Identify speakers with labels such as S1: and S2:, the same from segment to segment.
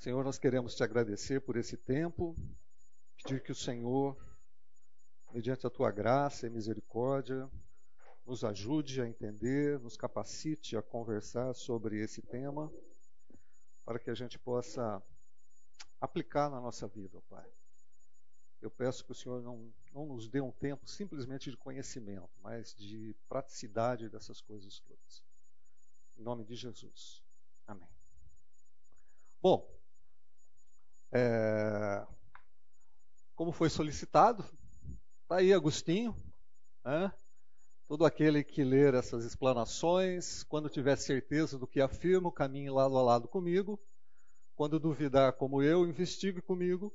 S1: Senhor, nós queremos te agradecer por esse tempo, pedir que o Senhor, mediante a tua graça e misericórdia, nos ajude a entender, nos capacite a conversar sobre esse tema, para que a gente possa aplicar na nossa vida, Pai. Eu peço que o Senhor não, não nos dê um tempo simplesmente de conhecimento, mas de praticidade dessas coisas todas. Em nome de Jesus. Amém. Bom, é, como foi solicitado, está aí Agostinho, né? todo aquele que ler essas explanações, quando tiver certeza do que afirmo, caminhe lado a lado comigo. Quando duvidar, como eu, investigue comigo.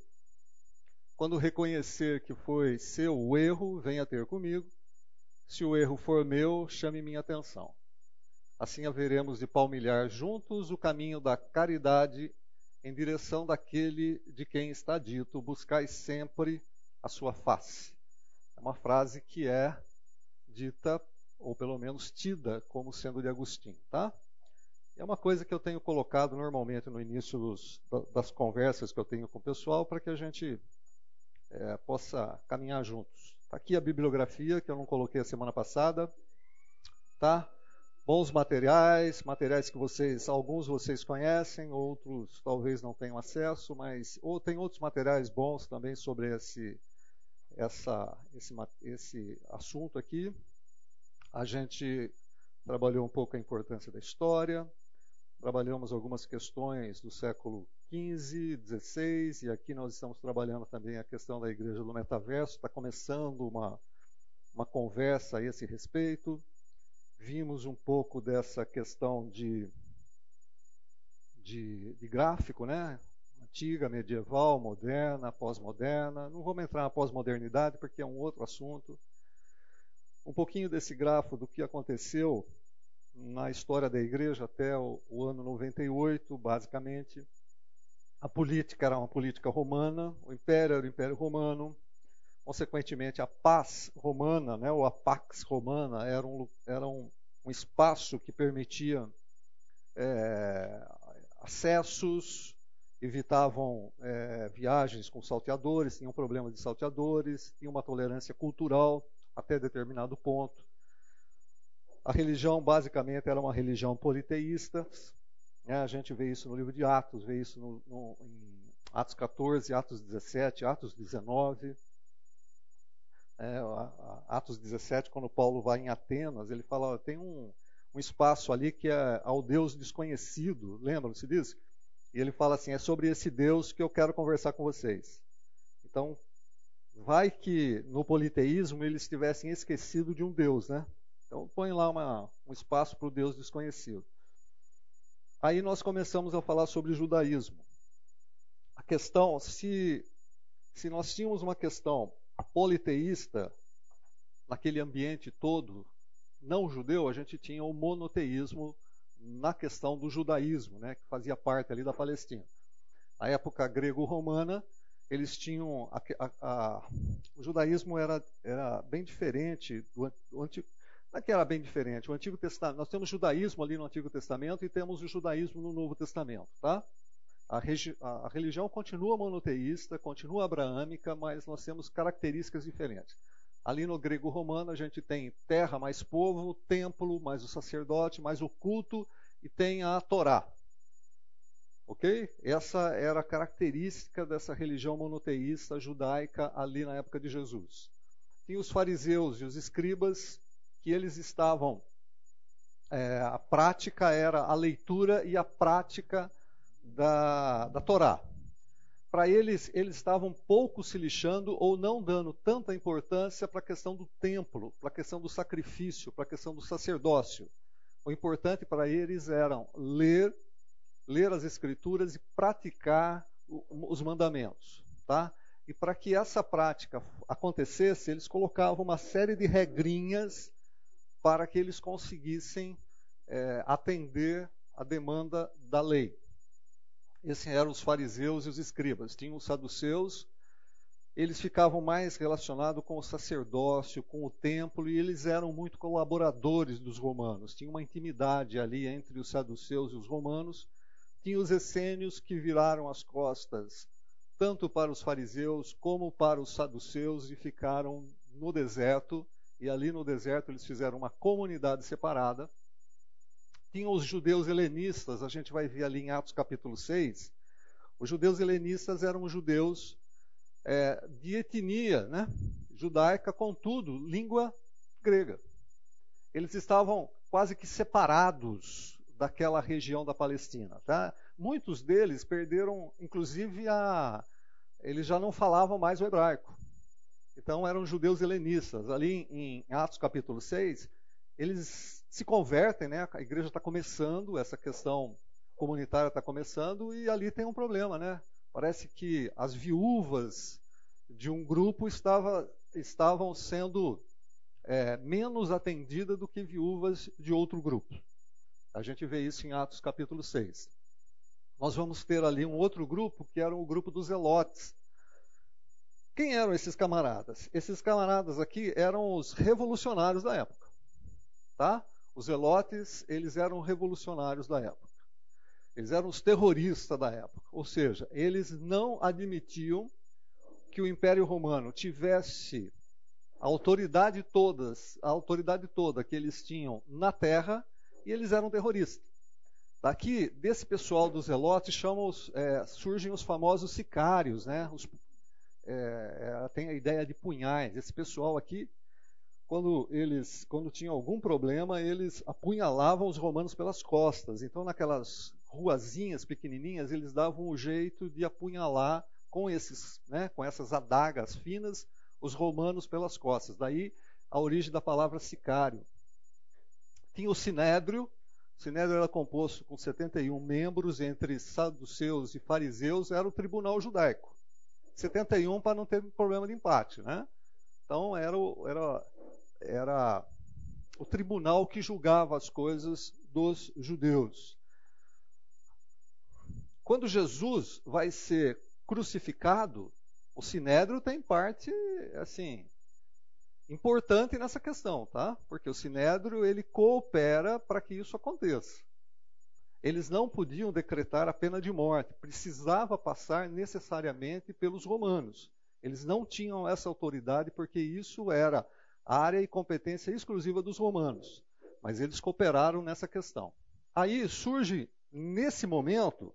S1: Quando reconhecer que foi seu o erro, venha ter comigo. Se o erro for meu, chame minha atenção. Assim haveremos de palmilhar juntos o caminho da caridade em direção daquele de quem está dito: buscai sempre a sua face. É uma frase que é dita, ou pelo menos tida, como sendo de Agostinho, tá? É uma coisa que eu tenho colocado normalmente no início dos, das conversas que eu tenho com o pessoal para que a gente é, possa caminhar juntos. Está aqui a bibliografia que eu não coloquei a semana passada, tá? Bons materiais, materiais que vocês, alguns vocês conhecem, outros talvez não tenham acesso, mas ou tem outros materiais bons também sobre esse essa esse esse assunto aqui. A gente trabalhou um pouco a importância da história, trabalhamos algumas questões do século XV, XVI, e aqui nós estamos trabalhando também a questão da igreja do metaverso. Está começando uma, uma conversa a esse respeito vimos um pouco dessa questão de, de, de gráfico, né? Antiga, medieval, moderna, pós-moderna. Não vamos entrar na pós-modernidade porque é um outro assunto. Um pouquinho desse grafo do que aconteceu na história da igreja até o, o ano 98, basicamente. A política era uma política romana, o império era o império romano, Consequentemente, a paz romana, né, ou a pax romana, era um, era um, um espaço que permitia é, acessos, evitavam é, viagens com salteadores, tinham problema de salteadores, tinha uma tolerância cultural até determinado ponto. A religião, basicamente, era uma religião politeísta. Né? A gente vê isso no livro de Atos, vê isso no, no, em Atos 14, Atos 17, Atos 19. É, Atos 17, quando Paulo vai em Atenas, ele fala: tem um, um espaço ali que é ao Deus desconhecido, lembram-se disso? E ele fala assim: é sobre esse Deus que eu quero conversar com vocês. Então, vai que no politeísmo eles tivessem esquecido de um Deus, né? Então, põe lá uma, um espaço para o Deus desconhecido. Aí nós começamos a falar sobre judaísmo. A questão, se, se nós tínhamos uma questão politeísta, naquele ambiente todo não judeu, a gente tinha o monoteísmo na questão do judaísmo, né, que fazia parte ali da Palestina. Na época grego-romana, eles tinham a, a, a, o judaísmo era, era bem diferente do, do antigo. Não é que era bem diferente. O Antigo Testamento, nós temos judaísmo ali no Antigo Testamento e temos o judaísmo no Novo Testamento, tá? A, a, religião continua monoteísta, continua abraâmica, mas nós temos características diferentes. Ali no grego romano, a gente tem terra mais povo, templo mais o sacerdote, mais o culto e tem a Torá. Ok? Essa era a característica dessa religião monoteísta judaica ali na época de Jesus. Tinha os fariseus e os escribas, que eles estavam. É, a prática era a leitura e a prática da, da Torá. Para eles, eles estavam pouco se lixando ou não dando tanta importância para a questão do templo, para a questão do sacrifício, para a questão do sacerdócio. O importante para eles era ler, ler as escrituras e praticar os mandamentos, tá? E para que essa prática acontecesse, eles colocavam uma série de regrinhas para que eles conseguissem é, atender a demanda da lei. Esses eram os fariseus e os escribas. Tinham os saduceus, eles ficavam mais relacionados com o sacerdócio, com o templo, e eles eram muito colaboradores dos romanos. Tinha uma intimidade ali entre os saduceus e os romanos. Tinha os essênios que viraram as costas tanto para os fariseus como para os saduceus e ficaram no deserto. E ali no deserto eles fizeram uma comunidade separada. Tinham os judeus helenistas, a gente vai ver ali em Atos capítulo 6. Os judeus helenistas eram judeus é, de etnia né, judaica, contudo, língua grega. Eles estavam quase que separados daquela região da Palestina. Tá? Muitos deles perderam, inclusive, a. Eles já não falavam mais o hebraico. Então eram judeus helenistas. Ali em Atos capítulo 6, eles se convertem, né? A igreja está começando, essa questão comunitária está começando, e ali tem um problema, né? Parece que as viúvas de um grupo estava, estavam sendo é, menos atendidas do que viúvas de outro grupo. A gente vê isso em Atos capítulo 6. Nós vamos ter ali um outro grupo, que era o grupo dos Zelotes. Quem eram esses camaradas? Esses camaradas aqui eram os revolucionários da época. Tá? Os Zelotes, eles eram revolucionários da época. Eles eram os terroristas da época. Ou seja, eles não admitiam que o Império Romano tivesse a autoridade todas, a autoridade toda que eles tinham na terra, e eles eram terroristas. Daqui, desse pessoal dos zelotes, chamam é, surgem os famosos sicários, né? Os, é, é, tem a ideia de punhais. Esse pessoal aqui, quando eles, quando tinham algum problema, eles apunhalavam os romanos pelas costas. Então, naquelas ruazinhas pequenininhas, eles davam um jeito de apunhalar com esses, né, com essas adagas finas, os romanos pelas costas. Daí a origem da palavra sicário. Tinha o sinédrio. O sinédrio era composto com 71 membros, entre saduceus e fariseus, era o tribunal judaico. 71 para não ter problema de empate, né? Então era era, era o tribunal que julgava as coisas dos judeus. Quando Jesus vai ser crucificado, o sinédrio tem parte assim importante nessa questão, tá? Porque o sinédrio ele coopera para que isso aconteça. Eles não podiam decretar a pena de morte, precisava passar necessariamente pelos romanos. Eles não tinham essa autoridade porque isso era área e competência exclusiva dos romanos. Mas eles cooperaram nessa questão. Aí surge nesse momento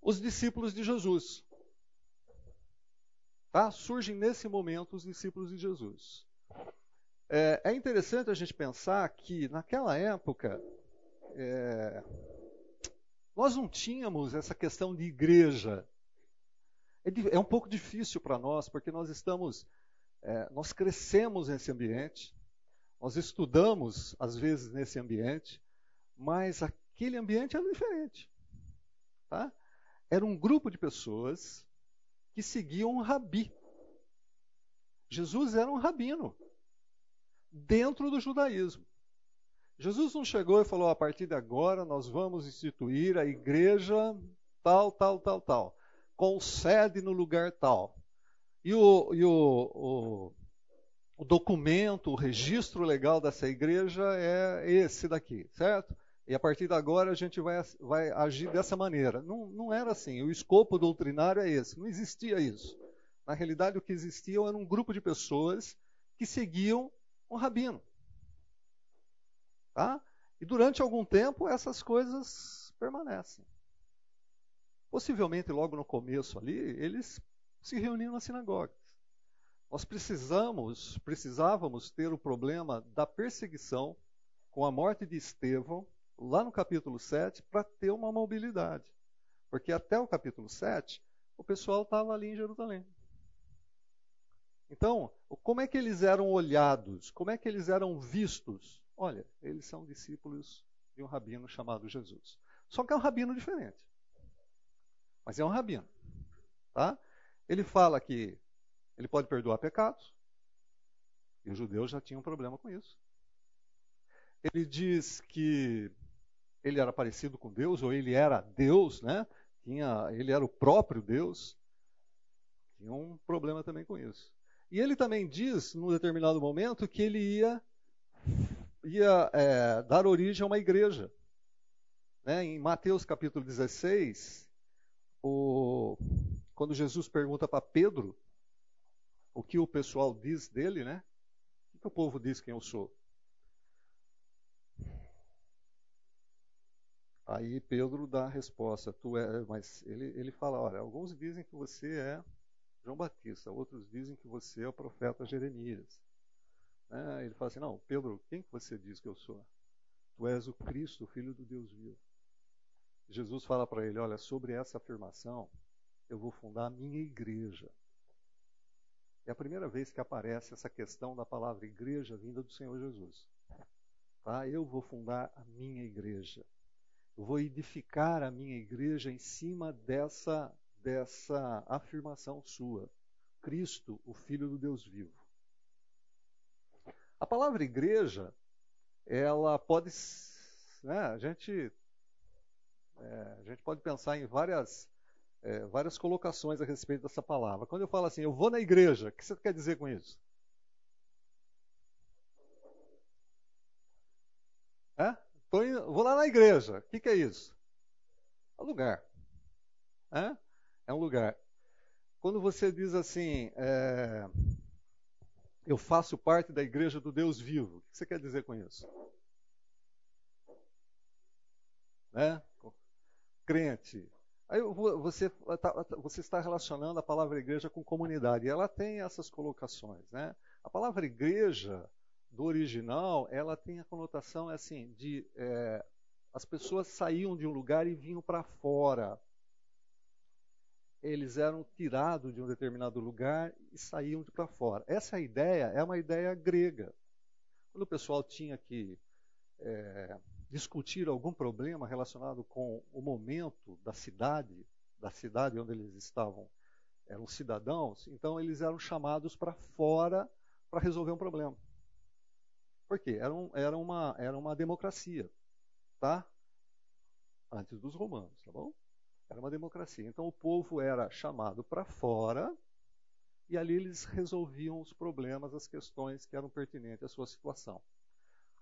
S1: os discípulos de Jesus. Tá? Surgem nesse momento os discípulos de Jesus. É, é interessante a gente pensar que naquela época é, nós não tínhamos essa questão de igreja. É, é um pouco difícil para nós porque nós estamos, é, nós crescemos nesse ambiente, nós estudamos às vezes nesse ambiente, mas aquele ambiente era diferente. Tá? era um grupo de pessoas que seguiam um rabi. Jesus era um rabino dentro do judaísmo. Jesus não chegou e falou: a partir de agora nós vamos instituir a igreja tal, tal, tal, tal, com sede no lugar tal. E o, e o, o, o documento, o registro legal dessa igreja é esse daqui, certo? e a partir de agora a gente vai, vai agir dessa maneira. Não, não era assim. O escopo doutrinário é esse. Não existia isso. Na realidade, o que existia era um grupo de pessoas que seguiam um rabino. Tá? E durante algum tempo essas coisas permanecem. Possivelmente logo no começo ali, eles se reuniam nas sinagogas. Nós precisamos, precisávamos ter o problema da perseguição com a morte de Estevão lá no capítulo 7 para ter uma mobilidade. Porque até o capítulo 7, o pessoal estava ali em Jerusalém. Então, como é que eles eram olhados? Como é que eles eram vistos? Olha, eles são discípulos de um rabino chamado Jesus. Só que é um rabino diferente. Mas é um rabino. Tá? Ele fala que ele pode perdoar pecados. E os judeus já tinham um problema com isso. Ele diz que ele era parecido com Deus, ou ele era Deus, né? Tinha, ele era o próprio Deus. Tinha um problema também com isso. E ele também diz, num determinado momento, que ele ia, ia é, dar origem a uma igreja. Né? Em Mateus capítulo 16, o, quando Jesus pergunta para Pedro o que o pessoal diz dele, né? O que o povo diz quem eu sou? Aí Pedro dá a resposta, tu é, mas ele, ele fala, olha, alguns dizem que você é João Batista, outros dizem que você é o profeta Jeremias. É, ele fala assim, não, Pedro, quem que você diz que eu sou? Tu és o Cristo, o Filho do Deus vivo. Jesus fala para ele, olha, sobre essa afirmação, eu vou fundar a minha igreja. É a primeira vez que aparece essa questão da palavra igreja vinda do Senhor Jesus. Tá? Eu vou fundar a minha igreja. Eu vou edificar a minha igreja em cima dessa, dessa afirmação sua. Cristo, o Filho do Deus vivo. A palavra igreja, ela pode. Né, a, gente, é, a gente pode pensar em várias, é, várias colocações a respeito dessa palavra. Quando eu falo assim, eu vou na igreja, o que você quer dizer com isso? É? Indo, vou lá na igreja. O que, que é isso? É um lugar. É? é um lugar. Quando você diz assim, é, eu faço parte da igreja do Deus vivo, o que você quer dizer com isso? Né? Crente. Aí você, tá, você está relacionando a palavra igreja com comunidade. E ela tem essas colocações. Né? A palavra igreja do original, ela tem a conotação é assim de é, as pessoas saíam de um lugar e vinham para fora. Eles eram tirados de um determinado lugar e saíam para fora. Essa ideia é uma ideia grega. Quando o pessoal tinha que é, discutir algum problema relacionado com o momento da cidade, da cidade onde eles estavam, eram cidadãos, então eles eram chamados para fora para resolver um problema. Por quê? Era, um, era, uma, era uma democracia, tá? Antes dos romanos, tá bom? Era uma democracia. Então o povo era chamado para fora e ali eles resolviam os problemas, as questões que eram pertinentes à sua situação.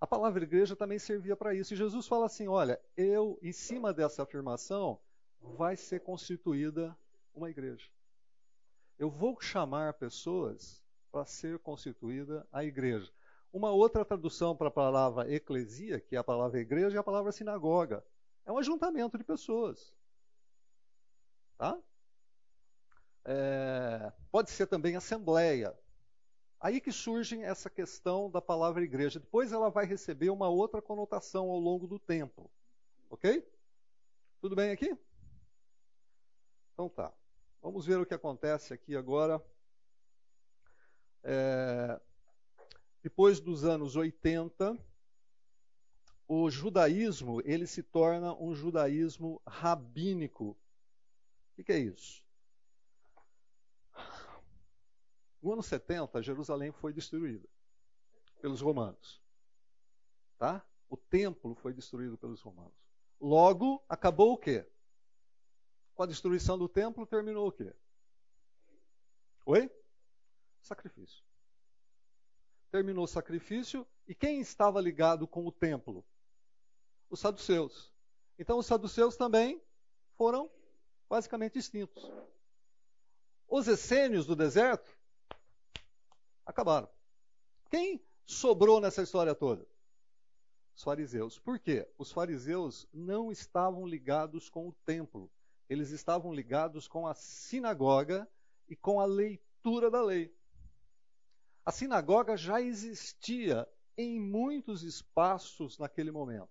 S1: A palavra igreja também servia para isso. E Jesus fala assim: olha, eu, em cima dessa afirmação, vai ser constituída uma igreja. Eu vou chamar pessoas para ser constituída a igreja. Uma outra tradução para a palavra eclesia, que é a palavra igreja, é a palavra sinagoga. É um ajuntamento de pessoas. Tá? É, pode ser também assembleia. Aí que surge essa questão da palavra igreja. Depois ela vai receber uma outra conotação ao longo do tempo. Ok? Tudo bem aqui? Então tá. Vamos ver o que acontece aqui agora. É, depois dos anos 80, o judaísmo ele se torna um judaísmo rabínico. O que é isso? No ano 70, Jerusalém foi destruída pelos romanos. Tá? O templo foi destruído pelos romanos. Logo, acabou o quê? Com a destruição do templo, terminou o quê? Oi? Sacrifício terminou o sacrifício, e quem estava ligado com o templo? Os saduceus. Então os saduceus também foram basicamente extintos. Os essênios do deserto acabaram. Quem sobrou nessa história toda? Os fariseus. Por quê? Os fariseus não estavam ligados com o templo. Eles estavam ligados com a sinagoga e com a leitura da lei. A sinagoga já existia em muitos espaços naquele momento.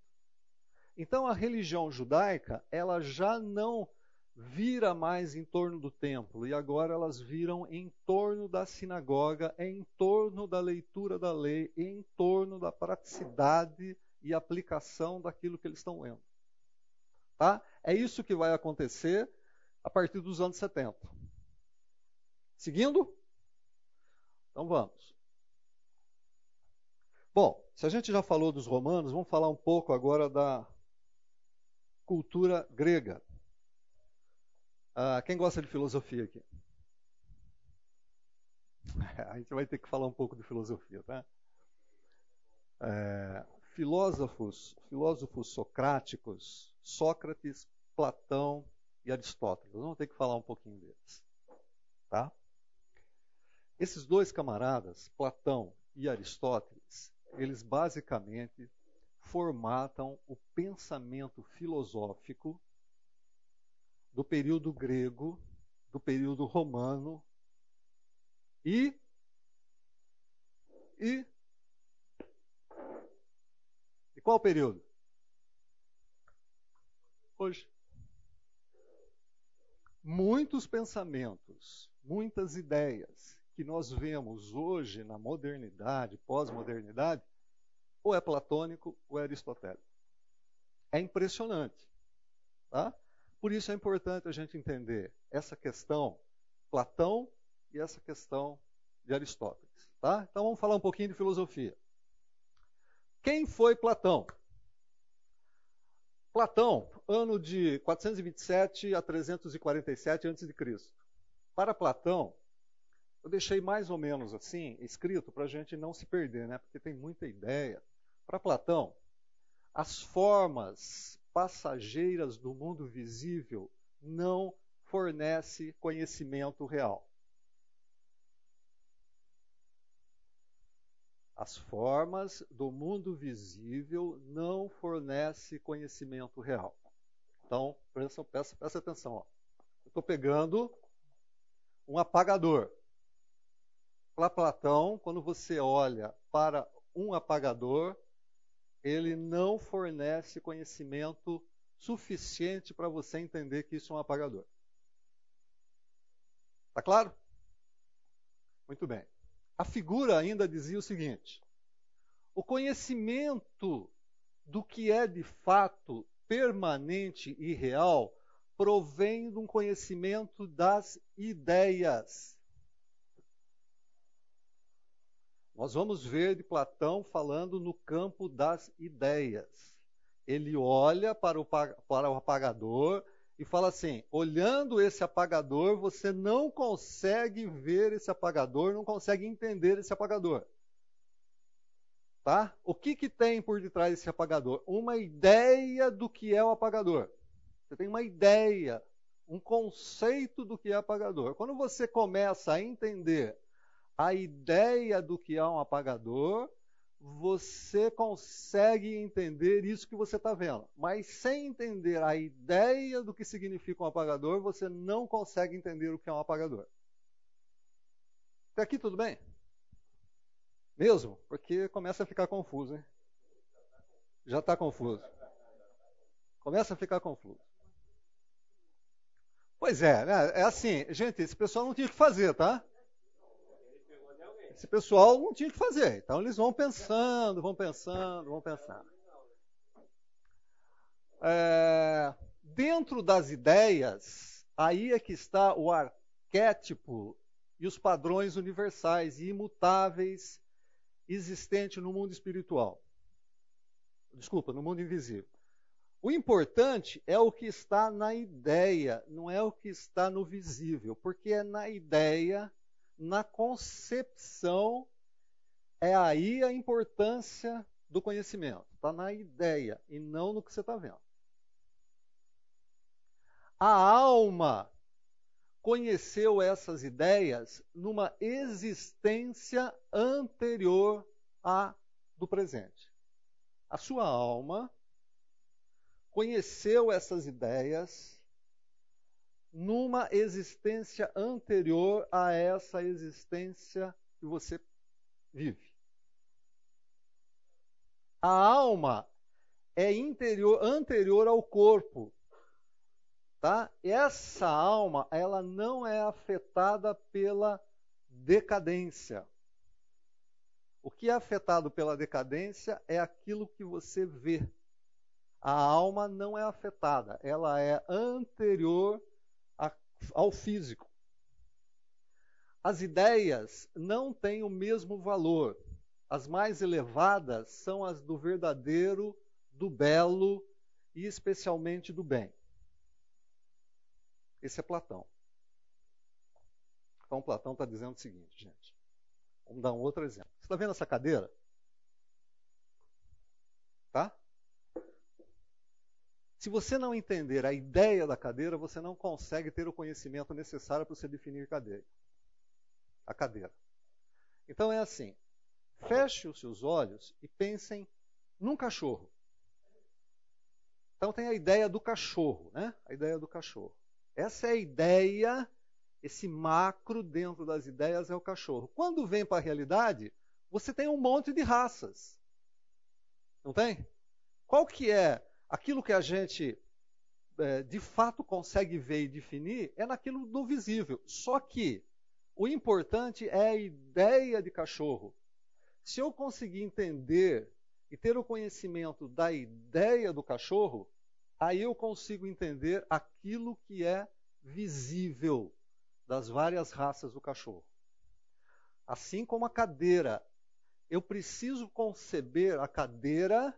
S1: Então a religião judaica, ela já não vira mais em torno do templo, e agora elas viram em torno da sinagoga, em torno da leitura da lei, em torno da praticidade e aplicação daquilo que eles estão lendo. Tá? É isso que vai acontecer a partir dos anos 70. Seguindo? Então vamos. Bom, se a gente já falou dos romanos, vamos falar um pouco agora da cultura grega. Ah, quem gosta de filosofia aqui? A gente vai ter que falar um pouco de filosofia, tá? É, filósofos, filósofos socráticos, Sócrates, Platão e Aristóteles. Vamos ter que falar um pouquinho deles. Tá? Esses dois camaradas, Platão e Aristóteles, eles basicamente formatam o pensamento filosófico do período grego, do período romano e e e qual período? Hoje. Muitos pensamentos, muitas ideias que nós vemos hoje na modernidade, pós-modernidade, ou é platônico ou é aristotélico. É impressionante. Tá? Por isso é importante a gente entender essa questão Platão e essa questão de Aristóteles. Tá? Então vamos falar um pouquinho de filosofia. Quem foi Platão? Platão, ano de 427 a 347 a.C. Para Platão, eu deixei mais ou menos assim, escrito, para a gente não se perder, né? porque tem muita ideia. Para Platão, as formas passageiras do mundo visível não fornecem conhecimento real. As formas do mundo visível não fornecem conhecimento real. Então, presta, presta, presta atenção. Ó. Eu estou pegando um apagador. Para Platão, quando você olha para um apagador, ele não fornece conhecimento suficiente para você entender que isso é um apagador. Está claro? Muito bem. A figura ainda dizia o seguinte: o conhecimento do que é de fato permanente e real provém de um conhecimento das ideias. Nós vamos ver de Platão falando no campo das ideias. Ele olha para o, para o apagador e fala assim: olhando esse apagador, você não consegue ver esse apagador, não consegue entender esse apagador. Tá? O que, que tem por detrás desse apagador? Uma ideia do que é o apagador. Você tem uma ideia, um conceito do que é apagador. Quando você começa a entender a ideia do que é um apagador, você consegue entender isso que você está vendo. Mas sem entender a ideia do que significa um apagador, você não consegue entender o que é um apagador. Até aqui tudo bem? Mesmo? Porque começa a ficar confuso, hein? Já está confuso. Começa a ficar confuso. Pois é, né? é assim, gente, esse pessoal não tinha que fazer, tá? Esse pessoal não tinha que fazer. Então eles vão pensando, vão pensando, vão pensando. É, dentro das ideias, aí é que está o arquétipo e os padrões universais e imutáveis existentes no mundo espiritual. Desculpa, no mundo invisível. O importante é o que está na ideia, não é o que está no visível, porque é na ideia na concepção, é aí a importância do conhecimento. Está na ideia e não no que você está vendo. A alma conheceu essas ideias numa existência anterior à do presente. A sua alma conheceu essas ideias numa existência anterior a essa existência que você vive. A alma é interior, anterior ao corpo. Tá? Essa alma, ela não é afetada pela decadência. O que é afetado pela decadência é aquilo que você vê. A alma não é afetada, ela é anterior ao físico. As ideias não têm o mesmo valor. As mais elevadas são as do verdadeiro, do belo e especialmente do bem. Esse é Platão. Então, Platão está dizendo o seguinte, gente. Vamos dar um outro exemplo. Você está vendo essa cadeira? Tá? Se você não entender a ideia da cadeira, você não consegue ter o conhecimento necessário para você definir cadeira. A cadeira. Então é assim: feche os seus olhos e pensem num cachorro. Então tem a ideia do cachorro, né? A ideia do cachorro. Essa é a ideia, esse macro dentro das ideias é o cachorro. Quando vem para a realidade, você tem um monte de raças. Não tem? Qual que é aquilo que a gente é, de fato consegue ver e definir é naquilo do visível. Só que o importante é a ideia de cachorro. Se eu conseguir entender e ter o conhecimento da ideia do cachorro, aí eu consigo entender aquilo que é visível das várias raças do cachorro. Assim como a cadeira, eu preciso conceber a cadeira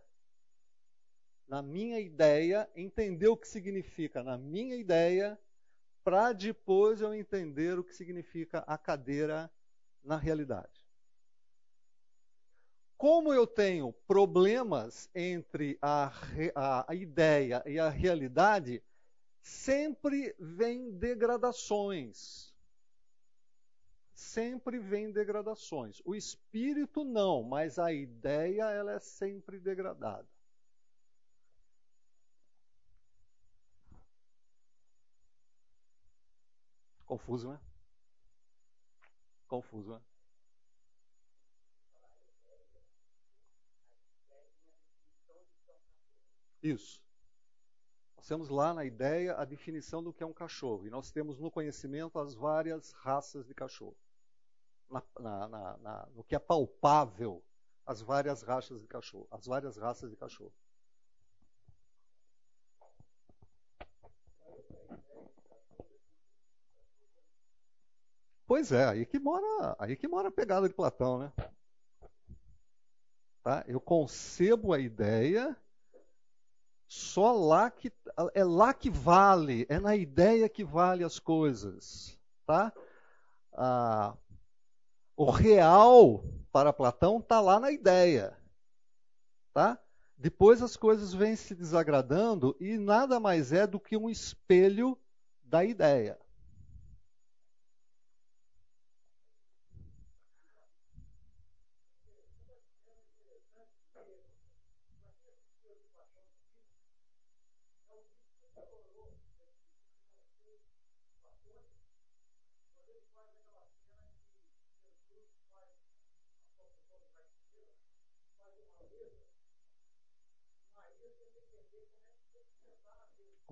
S1: na minha ideia, entender o que significa na minha ideia, para depois eu entender o que significa a cadeira na realidade. Como eu tenho problemas entre a, a, a ideia e a realidade, sempre vem degradações. Sempre vem degradações. O espírito não, mas a ideia ela é sempre degradada. Confuso, né? Confuso, né? Isso. Nós temos lá na ideia a definição do que é um cachorro. E nós temos no conhecimento as várias raças de cachorro. Na, na, na, no que é palpável, as várias raças de cachorro. As várias raças de cachorro. Pois é, aí que mora, aí que mora a pegada de Platão, né? Tá? Eu concebo a ideia, só lá que é lá que vale, é na ideia que vale as coisas, tá? Ah, o real para Platão está lá na ideia, tá? Depois as coisas vêm se desagradando e nada mais é do que um espelho da ideia.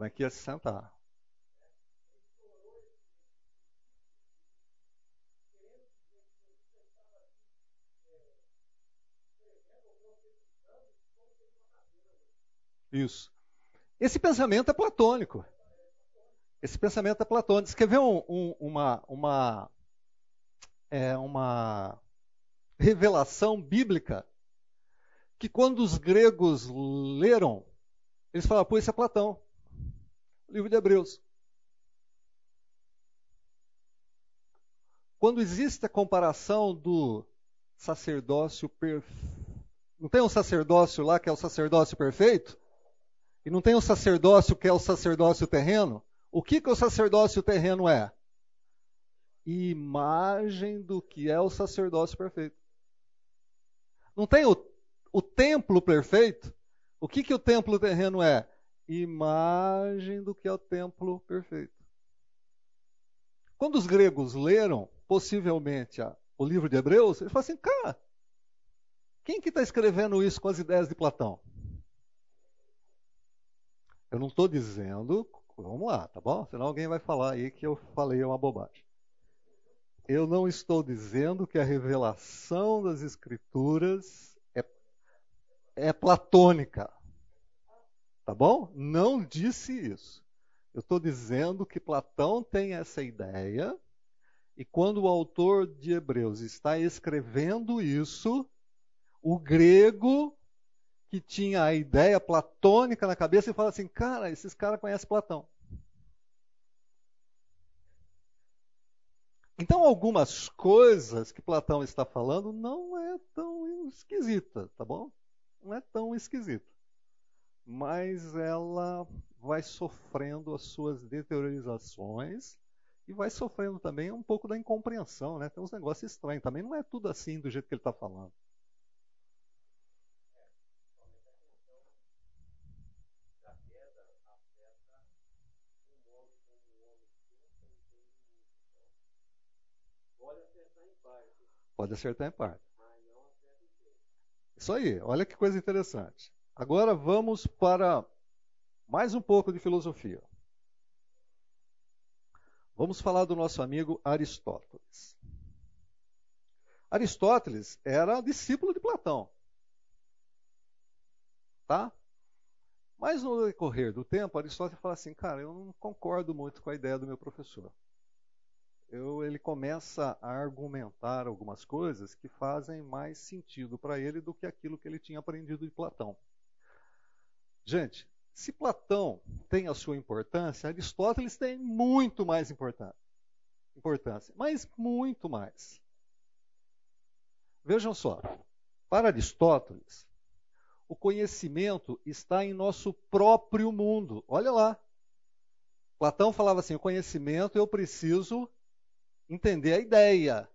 S1: É que ia se sentar? Isso. Esse pensamento é platônico. Esse pensamento é platônico. Ver um, um, uma, uma, é, uma revelação bíblica que quando os gregos leram, eles falaram, pô, isso é Platão. Livro de Hebreus. Quando existe a comparação do sacerdócio perfeito. Não tem um sacerdócio lá que é o sacerdócio perfeito? E não tem um sacerdócio que é o sacerdócio terreno? O que, que o sacerdócio terreno é? Imagem do que é o sacerdócio perfeito. Não tem o, o templo perfeito? O que, que o templo terreno é? Imagem do que é o templo perfeito. Quando os gregos leram, possivelmente, o livro de Hebreus, eles falam assim, cara, quem que está escrevendo isso com as ideias de Platão? Eu não estou dizendo, vamos lá, tá bom? Senão alguém vai falar aí que eu falei uma bobagem. Eu não estou dizendo que a revelação das Escrituras é platônica. Tá bom? Não disse isso. Eu estou dizendo que Platão tem essa ideia, e quando o autor de Hebreus está escrevendo isso, o grego que tinha a ideia platônica na cabeça e fala assim: cara, esses caras conhecem Platão. Então, algumas coisas que Platão está falando não é tão esquisita, tá bom? não é tão esquisito. Mais ela vai sofrendo as suas deteriorizações e vai sofrendo também um pouco da incompreensão, né? Tem uns negócios estranhos. Também não é tudo assim do jeito que ele está falando. Pode acertar em parte. Isso aí, olha que coisa interessante. Agora vamos para mais um pouco de filosofia. Vamos falar do nosso amigo Aristóteles. Aristóteles era discípulo de Platão. Tá? Mas no decorrer do tempo, Aristóteles fala assim: cara, eu não concordo muito com a ideia do meu professor eu, ele começa a argumentar algumas coisas que fazem mais sentido para ele do que aquilo que ele tinha aprendido de Platão. Gente, se Platão tem a sua importância, Aristóteles tem muito mais importância, mas muito mais. Vejam só, para Aristóteles, o conhecimento está em nosso próprio mundo. Olha lá. Platão falava assim: o conhecimento eu preciso entender a ideia.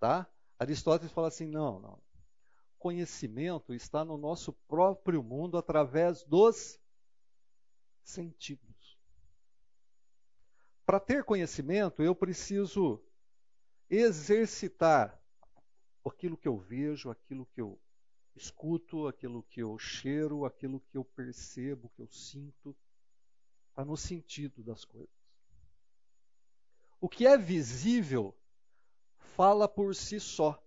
S1: Tá? Aristóteles fala assim: não, não. Conhecimento está no nosso próprio mundo através dos sentidos. Para ter conhecimento, eu preciso exercitar aquilo que eu vejo, aquilo que eu escuto, aquilo que eu cheiro, aquilo que eu percebo, que eu sinto, está no sentido das coisas. O que é visível fala por si só.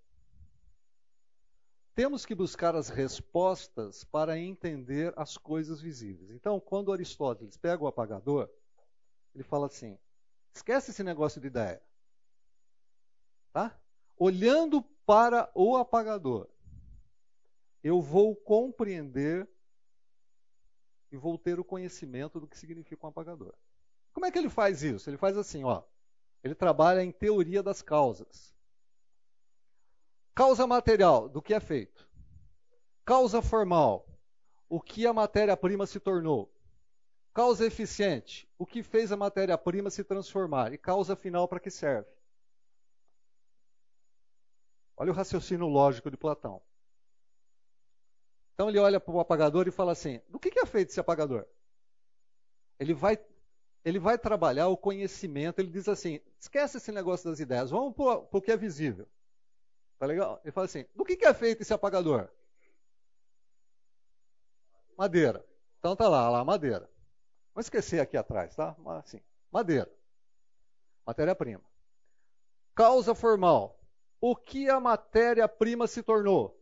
S1: Temos que buscar as respostas para entender as coisas visíveis. Então, quando Aristóteles pega o apagador, ele fala assim: esquece esse negócio de ideia. Tá? Olhando para o apagador, eu vou compreender e vou ter o conhecimento do que significa um apagador. Como é que ele faz isso? Ele faz assim, ó. Ele trabalha em teoria das causas. Causa material, do que é feito. Causa formal, o que a matéria-prima se tornou. Causa eficiente, o que fez a matéria-prima se transformar. E causa final, para que serve. Olha o raciocínio lógico de Platão. Então ele olha para o apagador e fala assim: do que é feito esse apagador? Ele vai ele vai trabalhar o conhecimento. Ele diz assim: esquece esse negócio das ideias, vamos para o que é visível. Tá legal? Ele fala assim: do que, que é feito esse apagador? Madeira. Então tá lá, lá, madeira. Vamos esquecer aqui atrás, tá? Assim, madeira. Matéria-prima. Causa formal. O que a matéria-prima se tornou?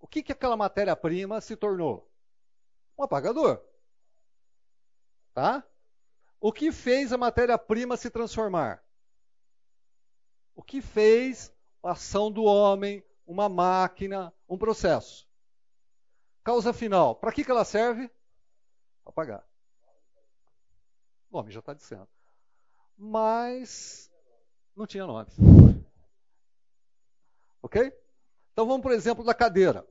S1: O que, que aquela matéria-prima se tornou? Um apagador. Tá? O que fez a matéria-prima se transformar? O que fez a ação do homem, uma máquina, um processo? Causa final. Para que, que ela serve? Para pagar. O nome já está dizendo. Mas não tinha nome. Ok? Então vamos, por exemplo, da cadeira.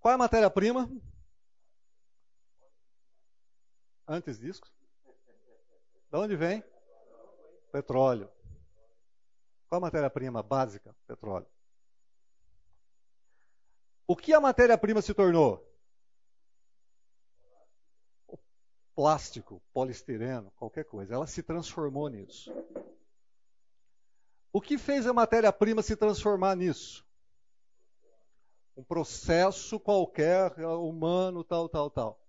S1: Qual é a matéria-prima? Antes disso? De onde vem? Petróleo. Qual a matéria-prima básica? Petróleo. O que a matéria-prima se tornou? O plástico, polistireno, qualquer coisa. Ela se transformou nisso. O que fez a matéria-prima se transformar nisso? Um processo qualquer, humano, tal, tal, tal.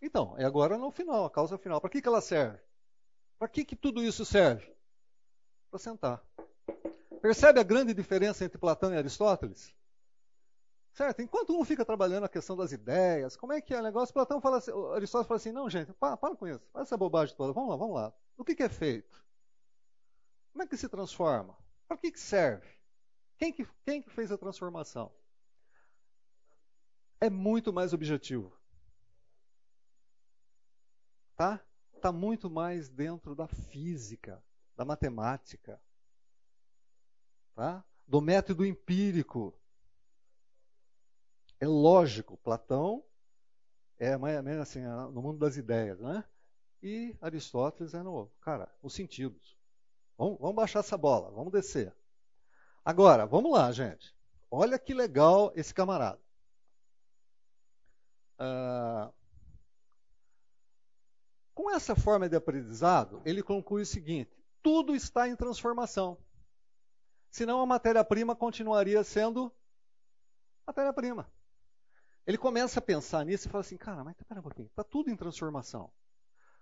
S1: Então, é agora no final, a causa final. Para que, que ela serve? Para que, que tudo isso serve? Para sentar. Percebe a grande diferença entre Platão e Aristóteles? Certo? Enquanto um fica trabalhando a questão das ideias, como é que é o negócio? Platão fala assim, Aristóteles fala assim, não, gente, para, para com isso, para essa bobagem toda, vamos lá, vamos lá. O que, que é feito? Como é que se transforma? Para que, que serve? Quem que, quem que fez a transformação? É muito mais objetivo. Tá? Está muito mais dentro da física, da matemática, tá? do método empírico. É lógico, Platão é mais assim, no mundo das ideias, né? E Aristóteles é no, cara, nos sentidos. Vamos, vamos baixar essa bola, vamos descer. Agora, vamos lá, gente. Olha que legal esse camarada. Ah, com essa forma de aprendizado, ele conclui o seguinte: tudo está em transformação. Senão a matéria-prima continuaria sendo matéria-prima. Ele começa a pensar nisso e fala assim: cara, mas espera um pouquinho, está tudo em transformação.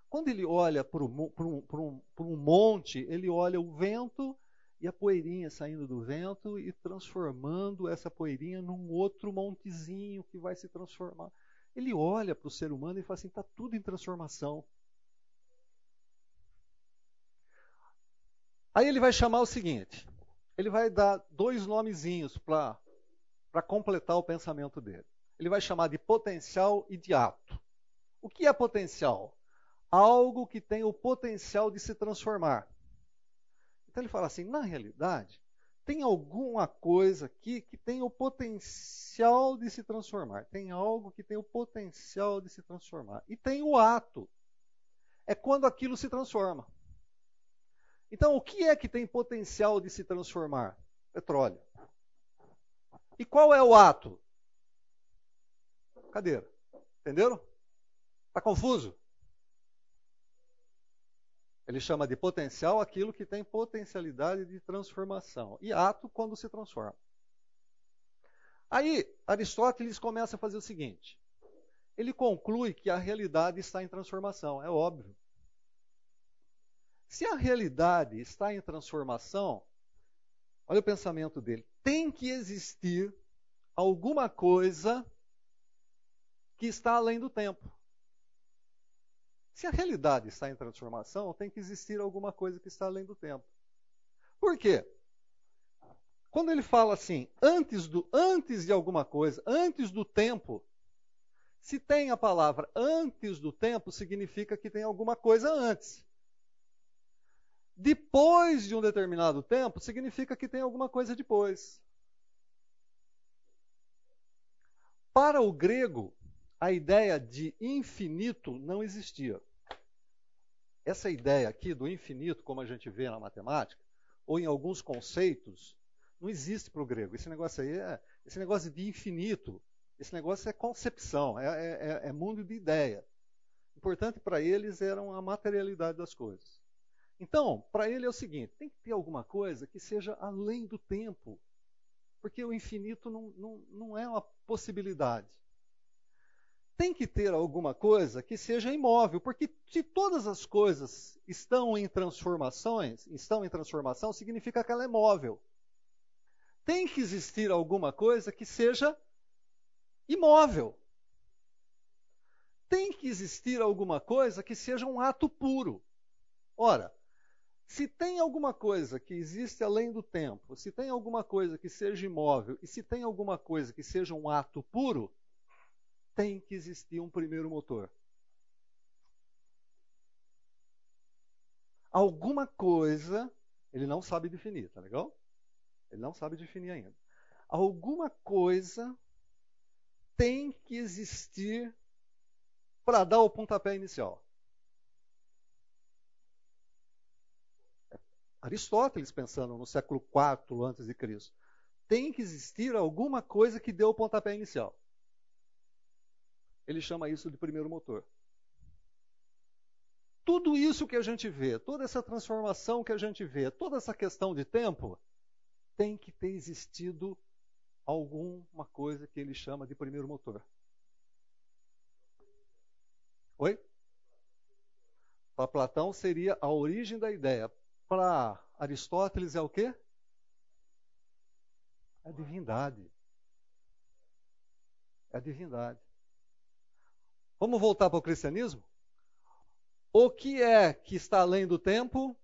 S1: Quando ele olha para um, um, um monte, ele olha o vento e a poeirinha saindo do vento e transformando essa poeirinha num outro montezinho que vai se transformar. Ele olha para o ser humano e fala assim: está tudo em transformação. Aí ele vai chamar o seguinte: ele vai dar dois nomezinhos para completar o pensamento dele. Ele vai chamar de potencial e de ato. O que é potencial? Algo que tem o potencial de se transformar. Então ele fala assim: na realidade, tem alguma coisa aqui que tem o potencial de se transformar. Tem algo que tem o potencial de se transformar. E tem o ato. É quando aquilo se transforma. Então, o que é que tem potencial de se transformar? Petróleo. E qual é o ato? Cadeira. Entenderam? Está confuso? Ele chama de potencial aquilo que tem potencialidade de transformação. E ato quando se transforma. Aí, Aristóteles começa a fazer o seguinte: ele conclui que a realidade está em transformação. É óbvio. Se a realidade está em transformação, olha o pensamento dele: tem que existir alguma coisa que está além do tempo. Se a realidade está em transformação, tem que existir alguma coisa que está além do tempo. Por quê? Quando ele fala assim, antes, do, antes de alguma coisa, antes do tempo, se tem a palavra antes do tempo, significa que tem alguma coisa antes. Depois de um determinado tempo, significa que tem alguma coisa depois. Para o grego, a ideia de infinito não existia. Essa ideia aqui do infinito, como a gente vê na matemática, ou em alguns conceitos, não existe para o grego. Esse negócio aí é esse negócio de infinito. Esse negócio é concepção, é, é, é, é mundo de ideia. Importante para eles era a materialidade das coisas. Então, para ele é o seguinte: tem que ter alguma coisa que seja além do tempo, porque o infinito não, não, não é uma possibilidade. Tem que ter alguma coisa que seja imóvel, porque se todas as coisas estão em transformações, estão em transformação, significa que ela é móvel. Tem que existir alguma coisa que seja imóvel. Tem que existir alguma coisa que seja um ato puro. Ora, se tem alguma coisa que existe além do tempo, se tem alguma coisa que seja imóvel e se tem alguma coisa que seja um ato puro, tem que existir um primeiro motor. Alguma coisa, ele não sabe definir, tá legal? Ele não sabe definir ainda. Alguma coisa tem que existir para dar o pontapé inicial. Aristóteles pensando no século IV antes de Cristo. Tem que existir alguma coisa que deu o pontapé inicial. Ele chama isso de primeiro motor. Tudo isso que a gente vê, toda essa transformação que a gente vê, toda essa questão de tempo, tem que ter existido alguma coisa que ele chama de primeiro motor. Oi? Para Platão seria a origem da ideia para Aristóteles é o quê? É a divindade. É a divindade. Vamos voltar para o cristianismo? O que é que está além do tempo,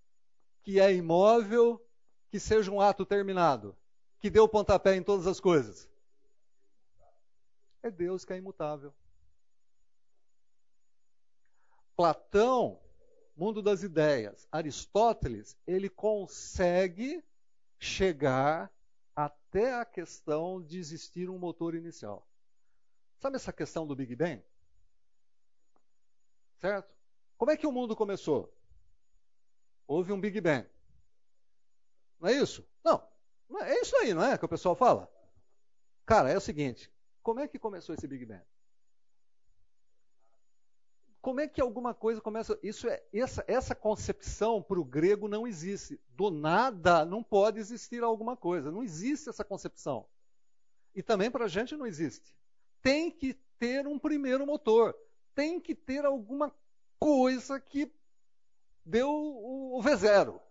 S1: que é imóvel, que seja um ato terminado, que deu pontapé em todas as coisas? É Deus que é imutável. Platão, mundo das ideias. Aristóteles, ele consegue chegar até a questão de existir um motor inicial. Sabe essa questão do Big Bang? Certo? Como é que o mundo começou? Houve um Big Bang. Não é isso? Não. É isso aí, não é que o pessoal fala? Cara, é o seguinte: como é que começou esse Big Bang? Como é que alguma coisa começa? Isso é essa, essa concepção para o grego não existe. Do nada não pode existir alguma coisa. Não existe essa concepção. E também para a gente não existe. Tem que ter um primeiro motor. Tem que ter alguma coisa que deu o V0,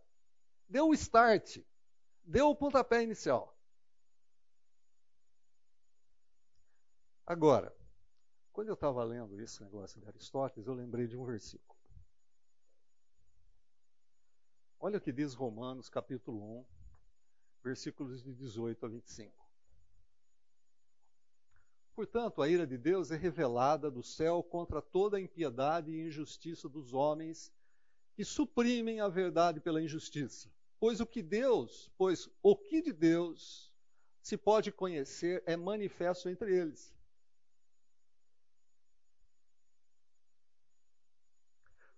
S1: deu o start, deu o pontapé inicial. Agora, quando eu estava lendo esse negócio de Aristóteles, eu lembrei de um versículo. Olha o que diz Romanos, capítulo 1, versículos de 18 a 25. Portanto, a ira de Deus é revelada do céu contra toda a impiedade e injustiça dos homens que suprimem a verdade pela injustiça. Pois o que Deus, pois o que de Deus se pode conhecer é manifesto entre eles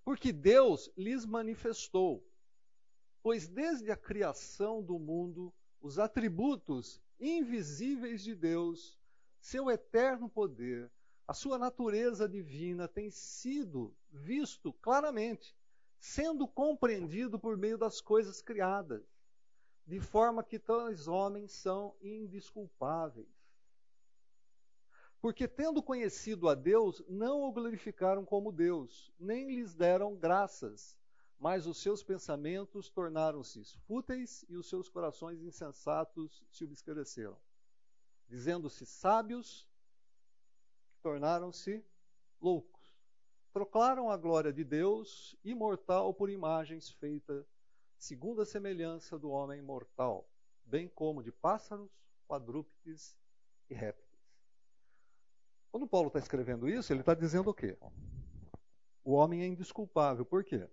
S1: Porque Deus lhes manifestou. Pois desde a criação do mundo, os atributos invisíveis de Deus, seu eterno poder, a sua natureza divina tem sido visto claramente, sendo compreendido por meio das coisas criadas, de forma que tais homens são indisculpáveis porque, tendo conhecido a Deus, não o glorificaram como Deus, nem lhes deram graças, mas os seus pensamentos tornaram-se fúteis e os seus corações insensatos se obscureceram. Dizendo-se sábios, tornaram-se loucos. Trocaram a glória de Deus, imortal, por imagens feitas segundo a semelhança do homem mortal, bem como de pássaros, quadrúpedes e répteis. Quando Paulo está escrevendo isso, ele está dizendo o quê? O homem é indesculpável. Por quê?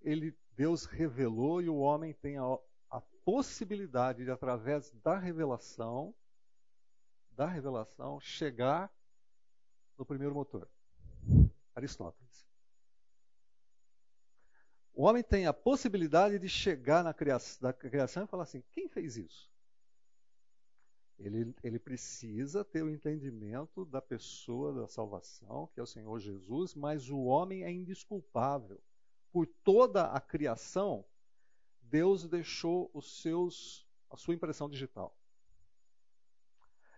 S1: Ele, Deus revelou e o homem tem a, a possibilidade de, através da revelação, da revelação, chegar no primeiro motor. Aristóteles. O homem tem a possibilidade de chegar na criação, criação e falar assim: quem fez isso? Ele, ele precisa ter o entendimento da pessoa da salvação, que é o Senhor Jesus, mas o homem é indisculpável. Por toda a criação, Deus deixou os seus, a sua impressão digital.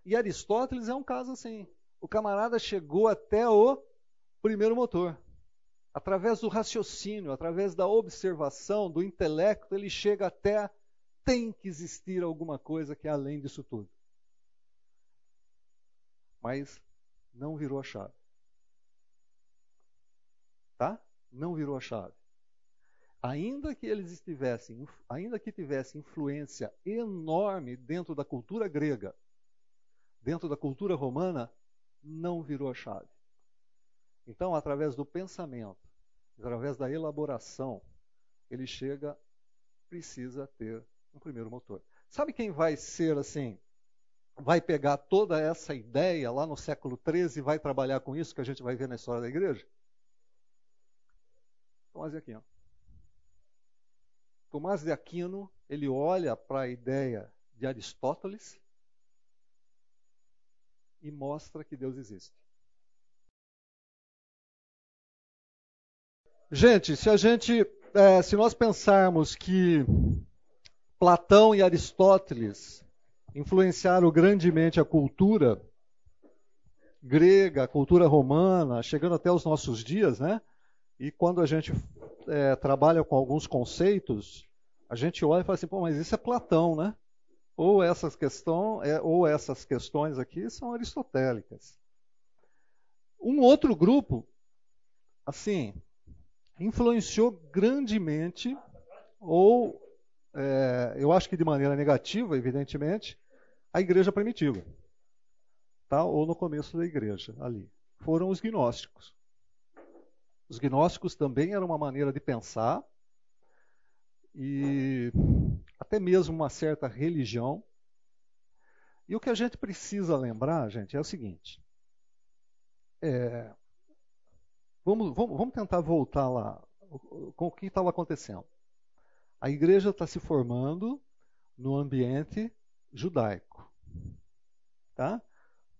S1: E Aristóteles é um caso assim. O camarada chegou até o primeiro motor através do raciocínio, através da observação, do intelecto, ele chega até tem que existir alguma coisa que é além disso tudo. Mas não virou a chave. Tá? Não virou a chave. Ainda que eles estivessem, ainda que tivesse influência enorme dentro da cultura grega, dentro da cultura romana, não virou a chave. Então, através do pensamento, através da elaboração, ele chega, precisa ter um primeiro motor. Sabe quem vai ser assim? Vai pegar toda essa ideia lá no século XIII e vai trabalhar com isso que a gente vai ver na história da igreja? Tomás de Aquino. Tomás de Aquino, ele olha para a ideia de Aristóteles e mostra que Deus existe. Gente, se a gente, é, se nós pensarmos que Platão e Aristóteles influenciaram grandemente a cultura grega, a cultura romana, chegando até os nossos dias, né? E quando a gente é, trabalha com alguns conceitos, a gente olha e fala assim, pô, mas isso é Platão, né? Ou essas, questão, é, ou essas questões aqui são aristotélicas. Um outro grupo, assim, influenciou grandemente ou, é, eu acho que de maneira negativa, evidentemente, a igreja primitiva. Tá? Ou no começo da igreja, ali. Foram os gnósticos. Os gnósticos também eram uma maneira de pensar e até mesmo uma certa religião. E o que a gente precisa lembrar, gente, é o seguinte: é, vamos, vamos, vamos tentar voltar lá com o que estava acontecendo. A igreja está se formando no ambiente judaico. Tá?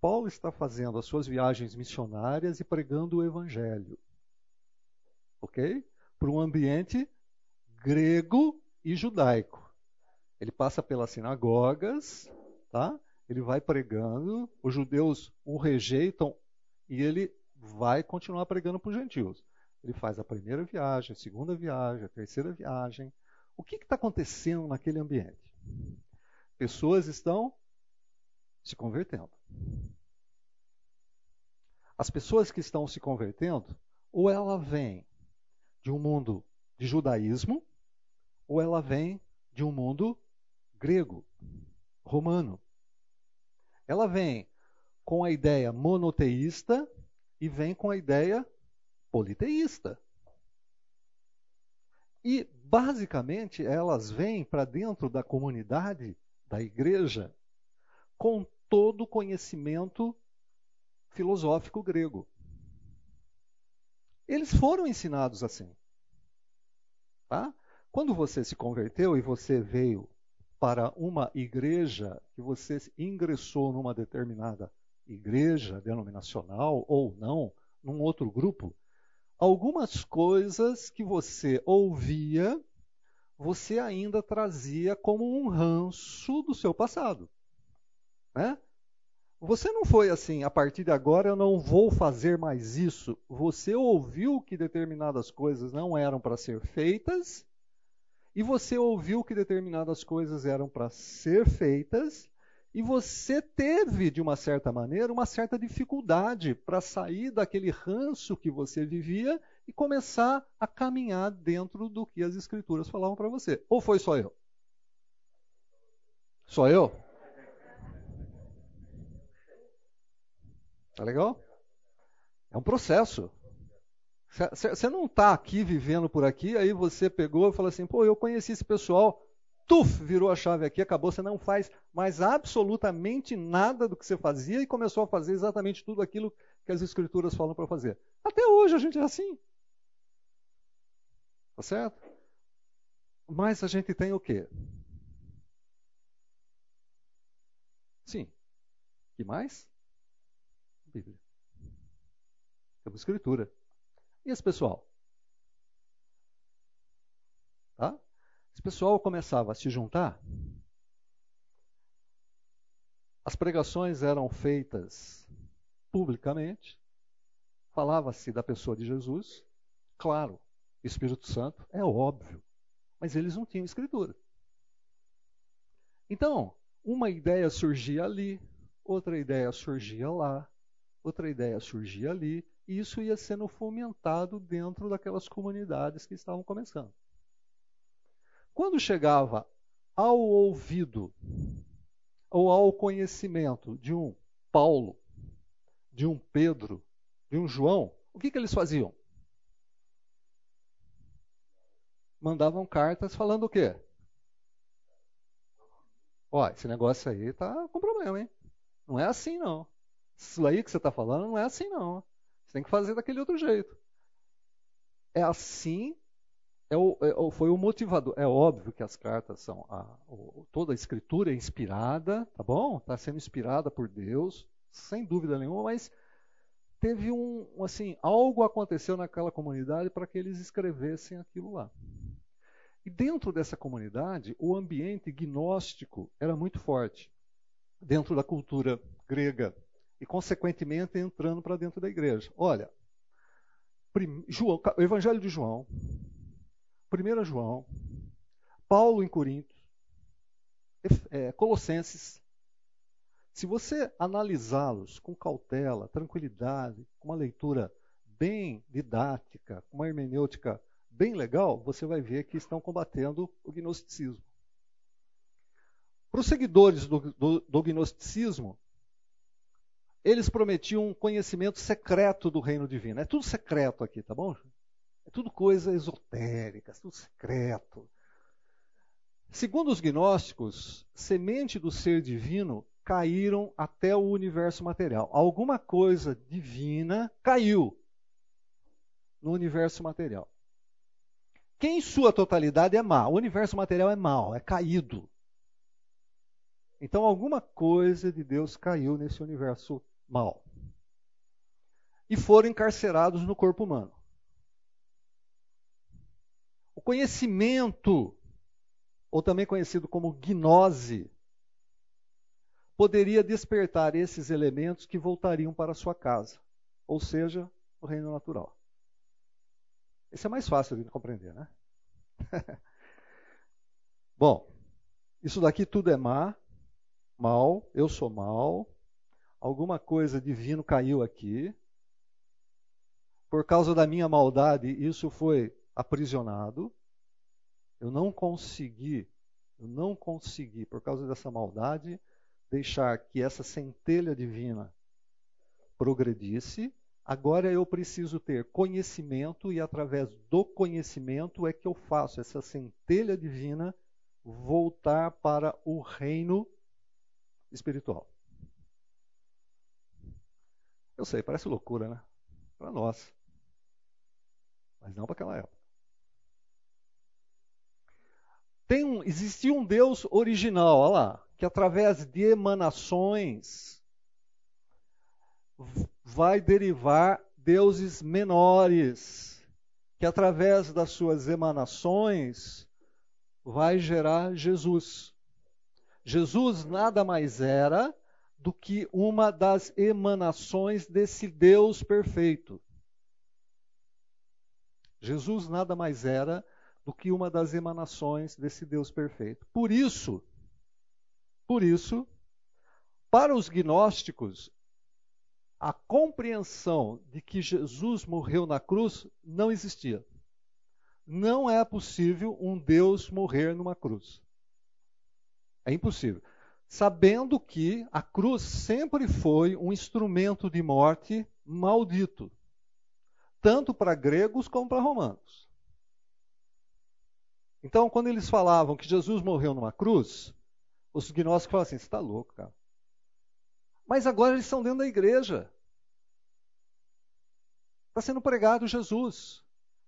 S1: Paulo está fazendo as suas viagens missionárias e pregando o evangelho. Ok? Para um ambiente grego e judaico. Ele passa pelas sinagogas, tá? Ele vai pregando, os judeus o rejeitam e ele vai continuar pregando para os gentios. Ele faz a primeira viagem, a segunda viagem, a terceira viagem. O que está acontecendo naquele ambiente? Pessoas estão se convertendo. As pessoas que estão se convertendo, ou ela vem de um mundo de judaísmo, ou ela vem de um mundo grego, romano. Ela vem com a ideia monoteísta e vem com a ideia politeísta. E, basicamente, elas vêm para dentro da comunidade da igreja com todo o conhecimento filosófico grego. Eles foram ensinados assim. Tá? Quando você se converteu e você veio para uma igreja, que você ingressou numa determinada igreja denominacional ou não, num outro grupo, algumas coisas que você ouvia, você ainda trazia como um ranço do seu passado. Né? Você não foi assim, a partir de agora eu não vou fazer mais isso. Você ouviu que determinadas coisas não eram para ser feitas, e você ouviu que determinadas coisas eram para ser feitas, e você teve, de uma certa maneira, uma certa dificuldade para sair daquele ranço que você vivia e começar a caminhar dentro do que as Escrituras falavam para você. Ou foi só eu? Só eu? Tá legal? É um processo. Você não está aqui vivendo por aqui, aí você pegou e falou assim: pô, eu conheci esse pessoal, tuf, virou a chave aqui, acabou, você não faz mais absolutamente nada do que você fazia e começou a fazer exatamente tudo aquilo que as escrituras falam para fazer. Até hoje a gente é assim. Tá certo? Mas a gente tem o quê? Sim. que mais? Bíblia. Temos escritura. E esse pessoal? Tá? Esse pessoal começava a se juntar. As pregações eram feitas publicamente. Falava-se da pessoa de Jesus. Claro, Espírito Santo, é óbvio. Mas eles não tinham escritura. Então, uma ideia surgia ali, outra ideia surgia lá, outra ideia surgia ali, e isso ia sendo fomentado dentro daquelas comunidades que estavam começando. Quando chegava ao ouvido ou ao conhecimento de um Paulo, de um Pedro, de um João, o que, que eles faziam? Mandavam cartas falando o quê? Ó, esse negócio aí tá com problema, hein? Não é assim, não. Isso aí que você está falando não é assim, não. Você tem que fazer daquele outro jeito. É assim, é o, é, foi o motivador. É óbvio que as cartas são. A, o, toda a escritura é inspirada, tá bom? Está sendo inspirada por Deus, sem dúvida nenhuma, mas teve um. Assim, algo aconteceu naquela comunidade para que eles escrevessem aquilo lá. E dentro dessa comunidade, o ambiente gnóstico era muito forte. Dentro da cultura grega, e, consequentemente, entrando para dentro da igreja. Olha, João, o Evangelho de João, 1 João, Paulo em Corinto, é, Colossenses. Se você analisá-los com cautela, tranquilidade, com uma leitura bem didática, com uma hermenêutica bem legal, você vai ver que estão combatendo o gnosticismo. Para os seguidores do, do, do gnosticismo, eles prometiam um conhecimento secreto do reino divino. É tudo secreto aqui, tá bom? Tudo coisa esotérica, tudo secreto. Segundo os gnósticos, semente do ser divino caíram até o universo material. Alguma coisa divina caiu no universo material. Que em sua totalidade é má. O universo material é mau, é caído. Então alguma coisa de Deus caiu nesse universo mal. E foram encarcerados no corpo humano. O conhecimento, ou também conhecido como gnose, poderia despertar esses elementos que voltariam para a sua casa, ou seja, o reino natural. Esse é mais fácil de compreender, né? Bom, isso daqui tudo é má, mal, eu sou mal, alguma coisa divino caiu aqui. Por causa da minha maldade, isso foi aprisionado. Eu não consegui, eu não consegui, por causa dessa maldade, deixar que essa centelha divina progredisse. Agora eu preciso ter conhecimento, e através do conhecimento é que eu faço essa centelha divina voltar para o reino espiritual. Eu sei, parece loucura, né? Para nós. Mas não para aquela época. Tem um, existia um Deus original, olha lá, que através de emanações vai derivar deuses menores, que através das suas emanações vai gerar Jesus. Jesus nada mais era do que uma das emanações desse Deus perfeito. Jesus nada mais era do que uma das emanações desse Deus perfeito. Por isso, por isso, para os gnósticos, a compreensão de que Jesus morreu na cruz não existia. Não é possível um Deus morrer numa cruz. É impossível sabendo que a cruz sempre foi um instrumento de morte maldito, tanto para gregos como para romanos. Então, quando eles falavam que Jesus morreu numa cruz, os gnósticos falavam assim: você está louco, cara. Mas agora eles estão dentro da igreja. Está sendo pregado Jesus.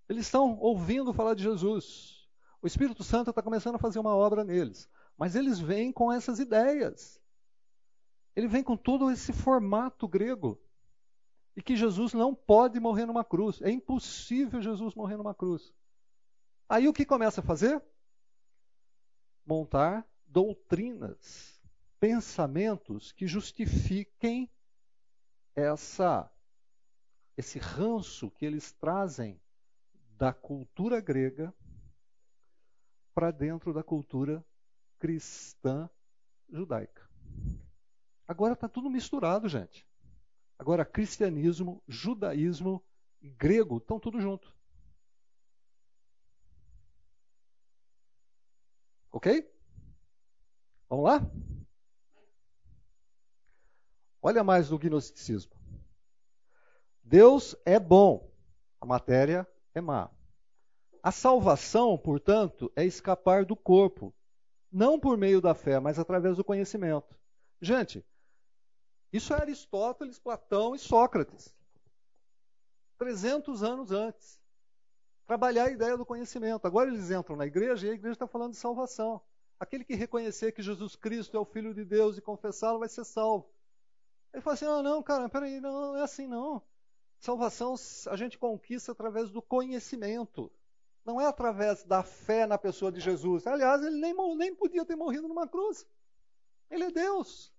S1: Eles estão ouvindo falar de Jesus. O Espírito Santo está começando a fazer uma obra neles. Mas eles vêm com essas ideias. Ele vem com todo esse formato grego. E que Jesus não pode morrer numa cruz. É impossível Jesus morrer numa cruz. Aí o que começa a fazer? Montar doutrinas, pensamentos que justifiquem essa esse ranço que eles trazem da cultura grega para dentro da cultura cristã judaica. Agora está tudo misturado, gente. Agora, cristianismo, judaísmo e grego estão tudo junto. Ok? Vamos lá? Olha mais do gnosticismo. Deus é bom, a matéria é má. A salvação, portanto, é escapar do corpo não por meio da fé, mas através do conhecimento. Gente, isso é Aristóteles, Platão e Sócrates. 300 anos antes. Trabalhar a ideia do conhecimento. Agora eles entram na igreja e a igreja está falando de salvação. Aquele que reconhecer que Jesus Cristo é o Filho de Deus e confessá-lo vai ser salvo. Ele fala assim: ah, não, cara, peraí, não, não é assim não. Salvação a gente conquista através do conhecimento. Não é através da fé na pessoa de Jesus. Aliás, ele nem, nem podia ter morrido numa cruz. Ele é Deus.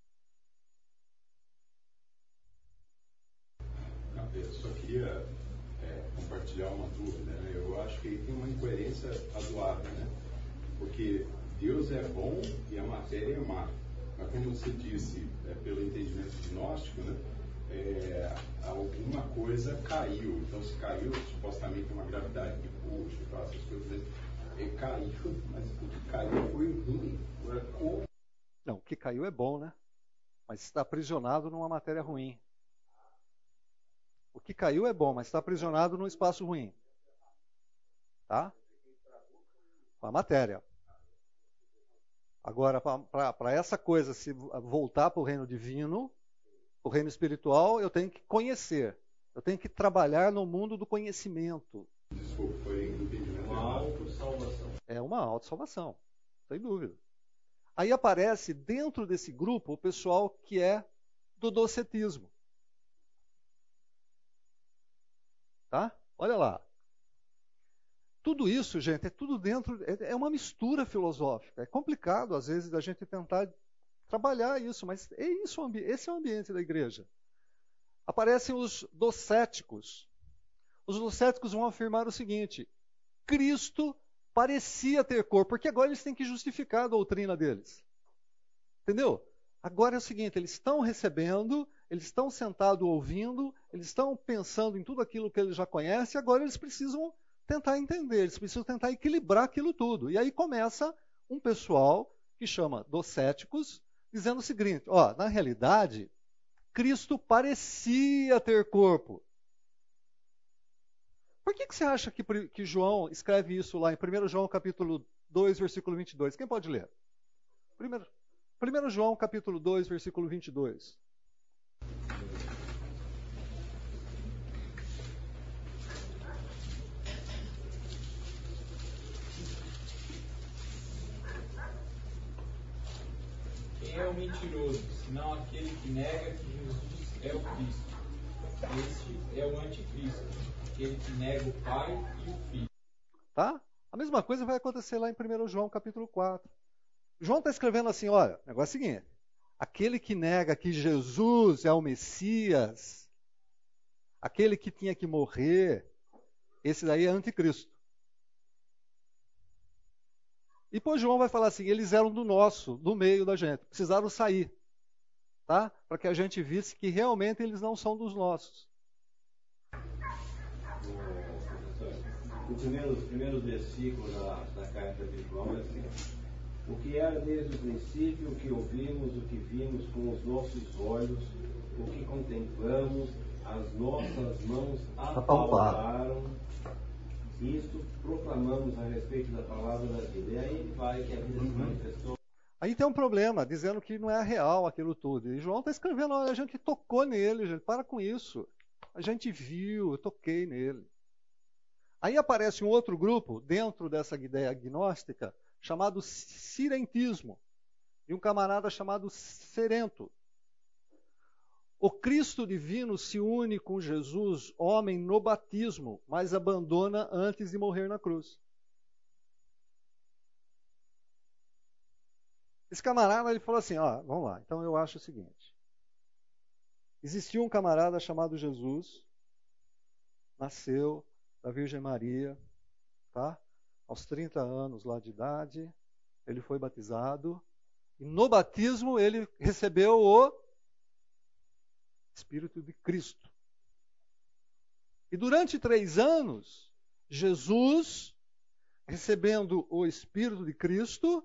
S2: Eu só queria é, compartilhar uma dúvida. Né? Acho que tem uma incoerência razoável, né? Porque Deus é bom e a matéria é má. Mas como você disse, é, pelo entendimento gnóstico, né? É, alguma coisa caiu. Então, se caiu, supostamente uma gravidade que coach, essas coisas. E caiu, mas o que caiu foi ruim.
S1: Não, o que caiu é bom, né? Mas está aprisionado numa matéria ruim. O que caiu é bom, mas está aprisionado num espaço ruim. Tá? Com a matéria. Agora, para essa coisa se voltar para o reino divino, o reino espiritual, eu tenho que conhecer. Eu tenho que trabalhar no mundo do conhecimento.
S2: Desculpa, foi
S3: uma autossalvação.
S1: É uma autossalvação, sem dúvida. Aí aparece dentro desse grupo o pessoal que é do docetismo. Tá? Olha lá. Tudo isso, gente, é tudo dentro, é, é uma mistura filosófica. É complicado, às vezes, a gente tentar trabalhar isso, mas é isso, esse é o ambiente da igreja. Aparecem os docéticos. Os docéticos vão afirmar o seguinte: Cristo parecia ter corpo, porque agora eles têm que justificar a doutrina deles. Entendeu? Agora é o seguinte: eles estão recebendo, eles estão sentados ouvindo, eles estão pensando em tudo aquilo que eles já conhecem, agora eles precisam tentar entender, eles precisam tentar equilibrar aquilo tudo. E aí começa um pessoal que chama docéticos, dizendo o seguinte: ó, na realidade, Cristo parecia ter corpo. Por que, que você acha que, que João escreve isso lá em 1 João capítulo 2, versículo 22? Quem pode ler? 1 João capítulo 2, versículo 22.
S3: É o mentiroso, senão aquele que nega que Jesus é o Cristo. Este é o anticristo, aquele que nega o Pai e o Filho.
S1: Tá? A mesma coisa vai acontecer lá em 1 João capítulo 4. João está escrevendo assim: olha, o negócio é o seguinte: aquele que nega que Jesus é o Messias, aquele que tinha que morrer, esse daí é anticristo. E depois João vai falar assim: eles eram do nosso, do meio da gente, precisaram sair, tá? Para que a gente visse que realmente eles não são dos nossos.
S4: O primeiro, os primeiros versículos da, da carta de João é assim: O que era desde o princípio, o que ouvimos, o que vimos com os nossos olhos, o que contemplamos, as nossas mãos apalparam isto proclamamos a respeito da palavra da vida. E aí vai que a vida se manifestou.
S1: Aí tem um problema, dizendo que não é real aquilo tudo. E João está escrevendo, olha, a gente tocou nele, gente, para com isso. A gente viu, eu toquei nele. Aí aparece um outro grupo dentro dessa ideia agnóstica, chamado sirentismo, e um camarada chamado Serento. O Cristo divino se une com Jesus, homem, no batismo, mas abandona antes de morrer na cruz. Esse camarada ele falou assim: ó, vamos lá. Então eu acho o seguinte: existiu um camarada chamado Jesus, nasceu da Virgem Maria, tá? Aos 30 anos lá de idade, ele foi batizado e no batismo ele recebeu o Espírito de Cristo. E durante três anos, Jesus, recebendo o Espírito de Cristo,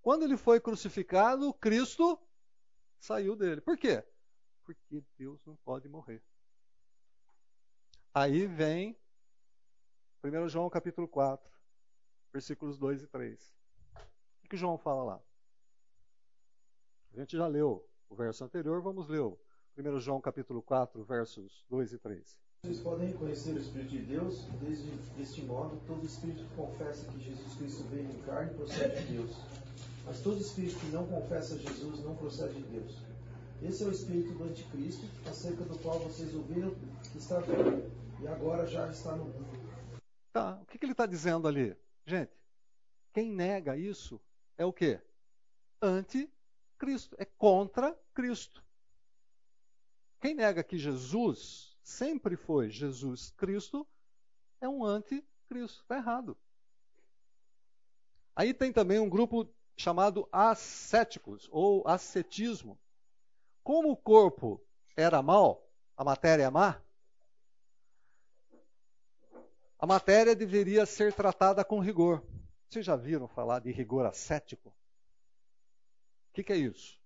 S1: quando ele foi crucificado, Cristo saiu dele. Por quê? Porque Deus não pode morrer. Aí vem 1 João capítulo 4, versículos 2 e 3. O que João fala lá? A gente já leu o verso anterior, vamos ler 1 João capítulo 4, versos 2 e 3.
S5: Vocês podem reconhecer o Espírito de Deus, desde deste modo, todo espírito que confessa que Jesus Cristo veio em carne procede de Deus. Mas todo espírito que não confessa Jesus não procede de Deus. Esse é o espírito do anticristo, acerca do qual vocês ouviram que está vindo, e agora já está no mundo.
S1: Tá, o que, que ele está dizendo ali? Gente, quem nega isso é o quê? Anticristo, é contra Cristo. Quem nega que Jesus sempre foi Jesus Cristo é um anticristo. Está errado. Aí tem também um grupo chamado ascéticos ou ascetismo. Como o corpo era mal, a matéria é má, A matéria deveria ser tratada com rigor. Vocês já viram falar de rigor ascético? O que, que é isso?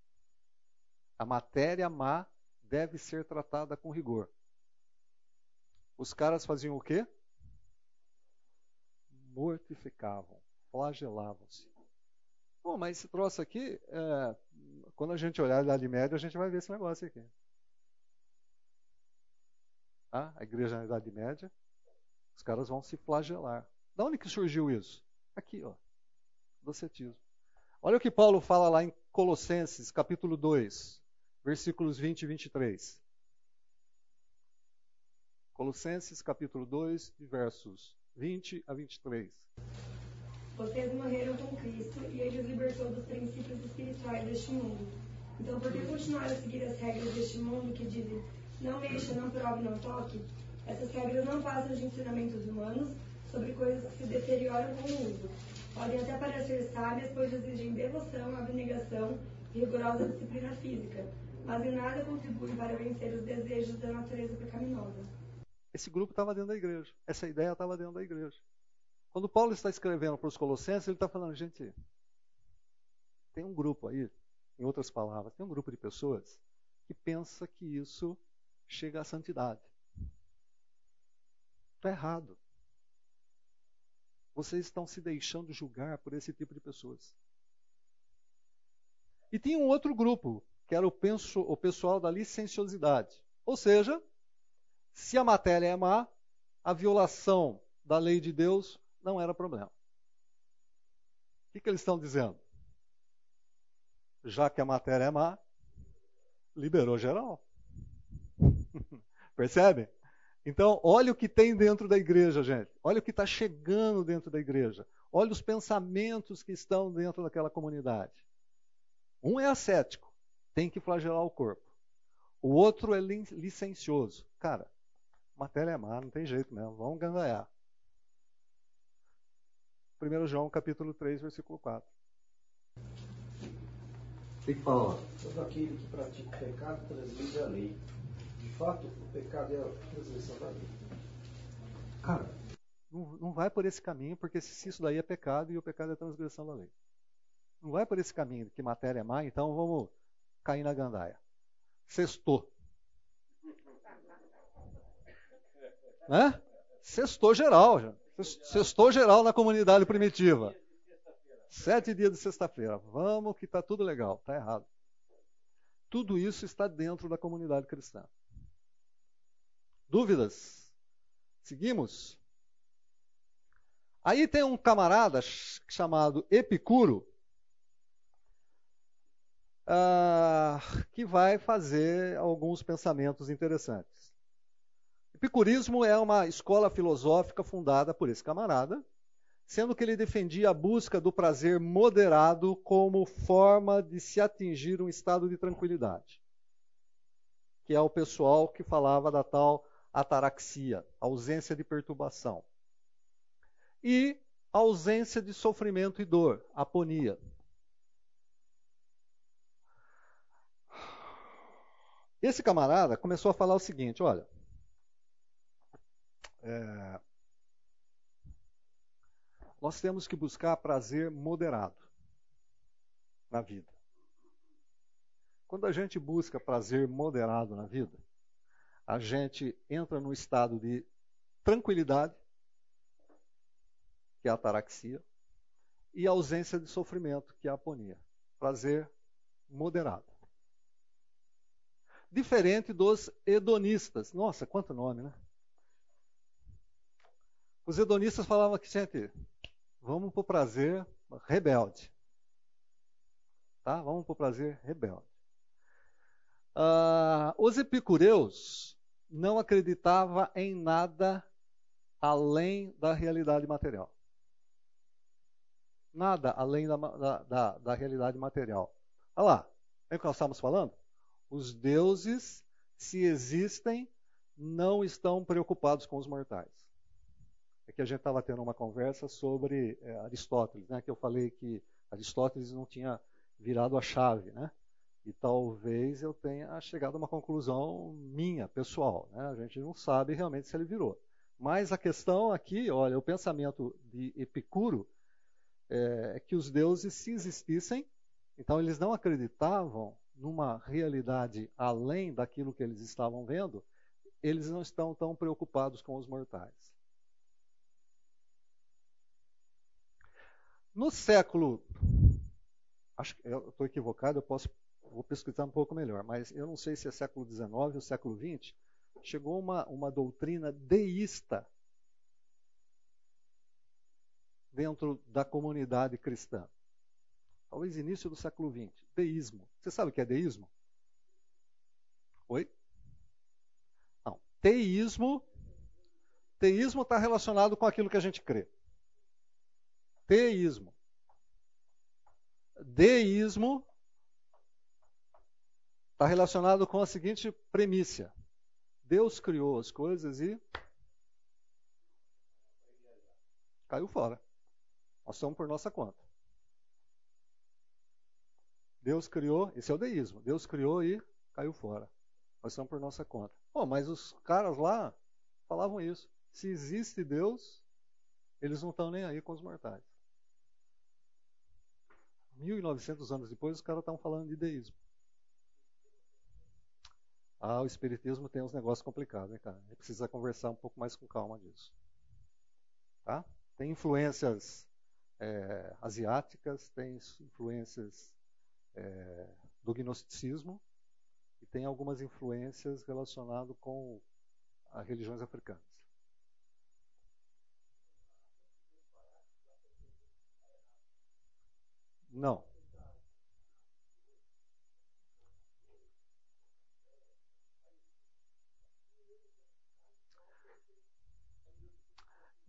S1: A matéria má deve ser tratada com rigor. Os caras faziam o quê? Mortificavam, flagelavam-se. Bom, mas esse troço aqui, é, quando a gente olhar a Idade Média, a gente vai ver esse negócio aqui. Ah, a igreja na Idade Média, os caras vão se flagelar. Da onde que surgiu isso? Aqui, ó, docetismo. Olha o que Paulo fala lá em Colossenses, capítulo 2, versículos 20 e 23. Colossenses, capítulo 2, versos 20 a 23.
S6: Vocês morreram com Cristo e ele os libertou dos princípios espirituais deste mundo. Então, por que continuar a seguir as regras deste mundo que dizem não mexa, não prove, não toque? Essas regras não passam de ensinamentos humanos sobre coisas que se deterioram com o uso. Podem até parecer sábias, pois exigem devoção, abnegação e rigorosa disciplina física, mas em nada contribuem para vencer os desejos da natureza pecaminosa.
S1: Esse grupo estava dentro da igreja. Essa ideia estava dentro da igreja. Quando Paulo está escrevendo para os Colossenses, ele está falando, gente, tem um grupo aí, em outras palavras, tem um grupo de pessoas que pensa que isso chega à santidade. Está errado. Vocês estão se deixando julgar por esse tipo de pessoas. E tinha um outro grupo, que era o, pessoal da licenciosidade. Ou seja, se a matéria é má, a violação da lei de Deus não era problema. O que, que eles estão dizendo? Já que a matéria é má, liberou geral. Percebe? Então, olha o que tem dentro da igreja, gente. Olha o que está chegando dentro da igreja. Olha os pensamentos que estão dentro daquela comunidade. Um é ascético, tem que flagelar o corpo. O outro é licencioso. Cara, matéria é má, não tem jeito mesmo, vamos ganhar. 1 João capítulo 3, versículo 4.
S5: Tem que falar. Todo aquele que pratica o pecado transgride a lei fato, o pecado é a transgressão da lei.
S1: Cara, não, não vai por esse caminho, porque se isso daí é pecado e o pecado é a transgressão da lei. Não vai por esse caminho que matéria é má, então vamos cair na gandaia. Sextou. Né? Sextou geral, já. Sextou geral na comunidade primitiva. Sete dias de sexta-feira. Vamos que está tudo legal. Está errado. Tudo isso está dentro da comunidade cristã. Dúvidas? Seguimos? Aí tem um camarada chamado Epicuro, uh, que vai fazer alguns pensamentos interessantes. Epicurismo é uma escola filosófica fundada por esse camarada, sendo que ele defendia a busca do prazer moderado como forma de se atingir um estado de tranquilidade. Que é o pessoal que falava da tal ataraxia, ausência de perturbação. E ausência de sofrimento e dor, aponia. Esse camarada começou a falar o seguinte: olha, é, nós temos que buscar prazer moderado na vida. Quando a gente busca prazer moderado na vida, a gente entra num estado de tranquilidade, que é a ataraxia, e ausência de sofrimento, que é a aponia. Prazer moderado. Diferente dos hedonistas. Nossa, quanto nome, né? Os hedonistas falavam que, gente, vamos para o prazer rebelde. Tá? Vamos para o prazer rebelde. Uh, os epicureus não acreditava em nada além da realidade material. Nada além da, da, da, da realidade material. Olha lá, é o que nós estamos falando? Os deuses, se existem, não estão preocupados com os mortais. É que a gente estava tendo uma conversa sobre é, Aristóteles, né? que eu falei que Aristóteles não tinha virado a chave, né? E talvez eu tenha chegado a uma conclusão minha, pessoal. Né? A gente não sabe realmente se ele virou. Mas a questão aqui, olha, o pensamento de Epicuro é, é que os deuses, se existissem, então eles não acreditavam numa realidade além daquilo que eles estavam vendo, eles não estão tão preocupados com os mortais. No século, acho que eu estou equivocado, eu posso vou pesquisar um pouco melhor, mas eu não sei se é século XIX ou século XX, chegou uma, uma doutrina deísta dentro da comunidade cristã. Talvez início do século XX. Deísmo. Você sabe o que é deísmo? Oi? Não. Teísmo. Teísmo está relacionado com aquilo que a gente crê. Teísmo. Deísmo está relacionado com a seguinte premissa: Deus criou as coisas e caiu fora. Nós somos por nossa conta. Deus criou, esse é o deísmo. Deus criou e caiu fora. Nós somos por nossa conta. Bom, mas os caras lá falavam isso. Se existe Deus, eles não estão nem aí com os mortais. 1900 anos depois, os caras estão falando de deísmo. Ah, o Espiritismo tem uns negócios complicados, né, cara? A gente precisa conversar um pouco mais com calma disso. Tá? Tem influências é, asiáticas, tem influências é, do gnosticismo e tem algumas influências relacionadas com as religiões africanas. Não.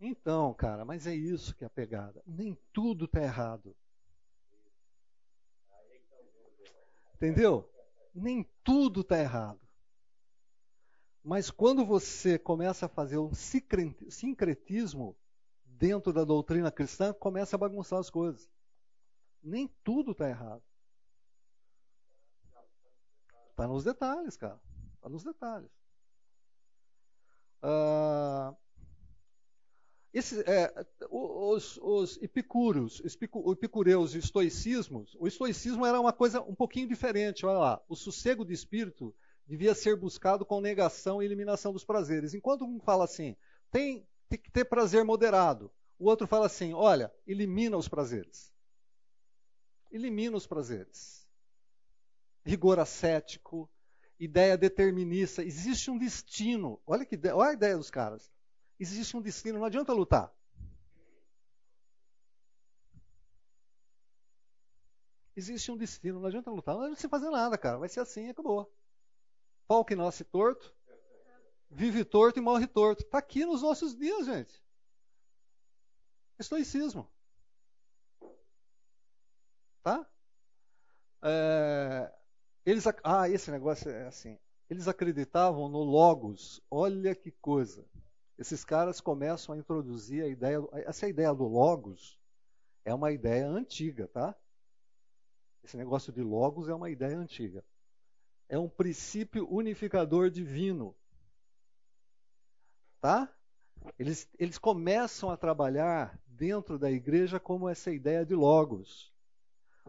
S1: Então, cara, mas é isso que é a pegada. Nem tudo está errado. Entendeu? Nem tudo está errado. Mas quando você começa a fazer um sincretismo dentro da doutrina cristã, começa a bagunçar as coisas. Nem tudo está errado. Está nos detalhes, cara. Está nos detalhes. Uh, esse, é, os, os o epicureus e estoicismos, o estoicismo era uma coisa um pouquinho diferente. Olha lá, o sossego de espírito devia ser buscado com negação e eliminação dos prazeres. Enquanto um fala assim, tem, tem que ter prazer moderado, o outro fala assim, olha, elimina os prazeres. Elimina os prazeres. Rigor ascético, ideia determinista, existe um destino. Olha, que, olha a ideia dos caras existe um destino, não adianta lutar. Existe um destino, não adianta lutar, não adianta você fazer nada, cara. Vai ser assim, acabou. Pau que nasce torto, vive torto e morre torto. Está aqui nos nossos dias, gente. Estoicismo. Tá? É, eles, ah, esse negócio é assim. Eles acreditavam no Logos. Olha que coisa esses caras começam a introduzir a ideia. Essa ideia do Logos é uma ideia antiga, tá? Esse negócio de Logos é uma ideia antiga. É um princípio unificador divino. Tá? Eles, eles começam a trabalhar dentro da igreja como essa ideia de Logos.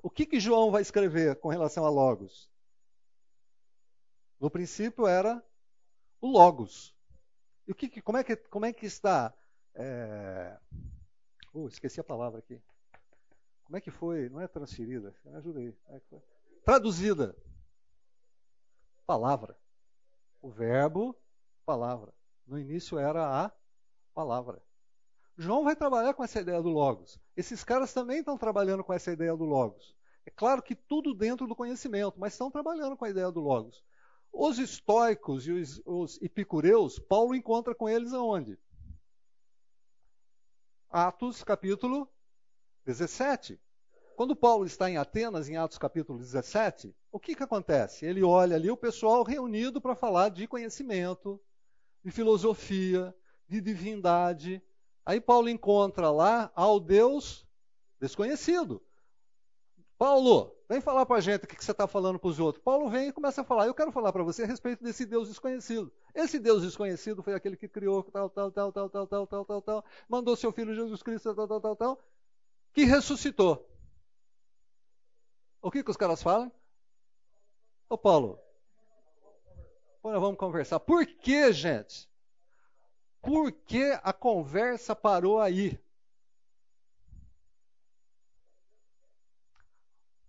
S1: O que, que João vai escrever com relação a Logos? No princípio era o Logos. E o que, como, é que, como é que está? É... Uh, esqueci a palavra aqui. Como é que foi? Não é transferida? Me ajuda aí. É Traduzida. Palavra. O verbo, palavra. No início era a palavra. João vai trabalhar com essa ideia do Logos. Esses caras também estão trabalhando com essa ideia do Logos. É claro que tudo dentro do conhecimento, mas estão trabalhando com a ideia do Logos. Os estoicos e os, os epicureus, Paulo encontra com eles aonde? Atos capítulo 17. Quando Paulo está em Atenas, em Atos capítulo 17, o que, que acontece? Ele olha ali o pessoal reunido para falar de conhecimento, de filosofia, de divindade. Aí Paulo encontra lá ao Deus desconhecido. Paulo, Vem falar para a gente o que você está falando para os outros. Paulo vem e começa a falar. Eu quero falar para você a respeito desse Deus desconhecido. Esse Deus desconhecido foi aquele que criou tal, tal, tal, tal, tal, tal, tal, tal, tal, mandou seu filho Jesus Cristo, tal, tal, tal, tal, que ressuscitou. O que, que os caras falam? Ô Paulo, agora vamos conversar. Por que, gente? Por que a conversa parou aí?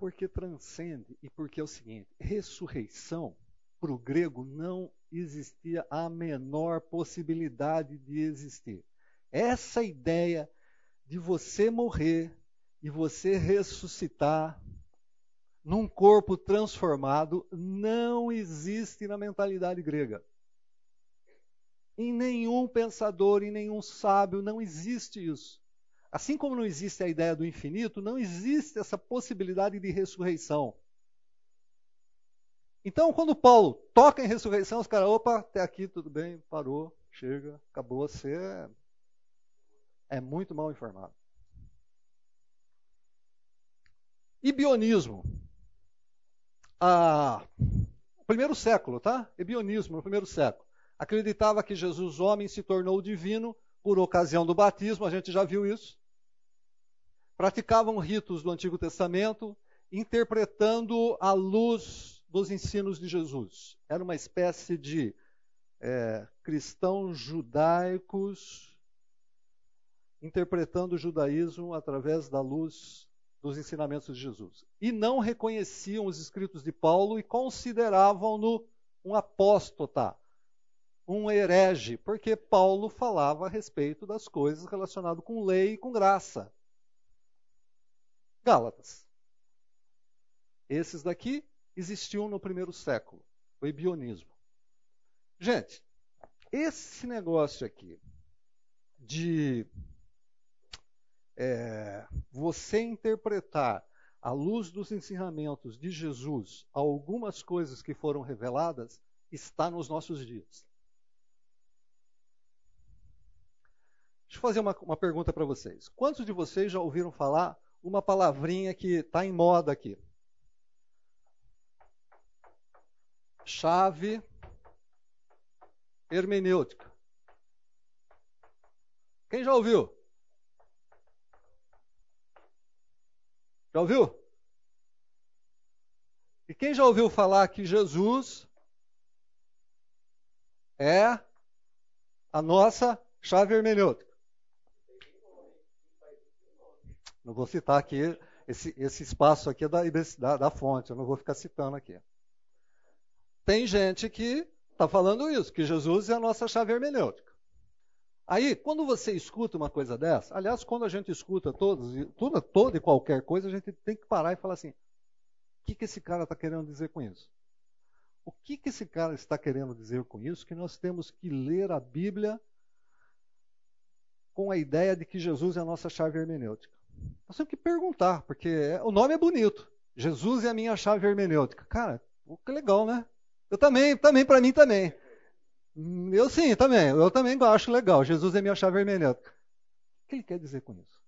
S1: Porque transcende e porque é o seguinte: ressurreição, para o grego, não existia a menor possibilidade de existir. Essa ideia de você morrer e você ressuscitar num corpo transformado não existe na mentalidade grega. Em nenhum pensador, em nenhum sábio, não existe isso. Assim como não existe a ideia do infinito, não existe essa possibilidade de ressurreição. Então, quando Paulo toca em ressurreição, os caras, opa, até aqui tudo bem, parou, chega, acabou, você é muito mal informado. E bionismo. Ah, primeiro século, tá? Ebionismo, no primeiro século. Acreditava que Jesus, homem, se tornou divino por ocasião do batismo, a gente já viu isso praticavam ritos do Antigo Testamento, interpretando a luz dos ensinos de Jesus. Era uma espécie de é, cristãos judaicos interpretando o judaísmo através da luz dos ensinamentos de Jesus. E não reconheciam os escritos de Paulo e consideravam-no um apóstata, um herege, porque Paulo falava a respeito das coisas relacionadas com lei e com graça. Gálatas. Esses daqui existiam no primeiro século, o ebionismo. Gente, esse negócio aqui de é, você interpretar à luz dos ensinamentos de Jesus algumas coisas que foram reveladas está nos nossos dias. Deixa eu fazer uma, uma pergunta para vocês. Quantos de vocês já ouviram falar uma palavrinha que está em moda aqui. Chave hermenêutica. Quem já ouviu? Já ouviu? E quem já ouviu falar que Jesus é a nossa chave hermenêutica? Não vou citar aqui, esse, esse espaço aqui é da, da, da fonte, eu não vou ficar citando aqui. Tem gente que está falando isso, que Jesus é a nossa chave hermenêutica. Aí, quando você escuta uma coisa dessa, aliás, quando a gente escuta todos, toda, toda e qualquer coisa, a gente tem que parar e falar assim: o que, que esse cara está querendo dizer com isso? O que, que esse cara está querendo dizer com isso? Que nós temos que ler a Bíblia com a ideia de que Jesus é a nossa chave hermenêutica. Nós temos que perguntar, porque é, o nome é bonito. Jesus é a minha chave hermenêutica. Cara, que legal, né? Eu também, também, para mim também. Eu sim, também. Eu também acho legal. Jesus é minha chave hermenêutica. O que ele quer dizer com isso?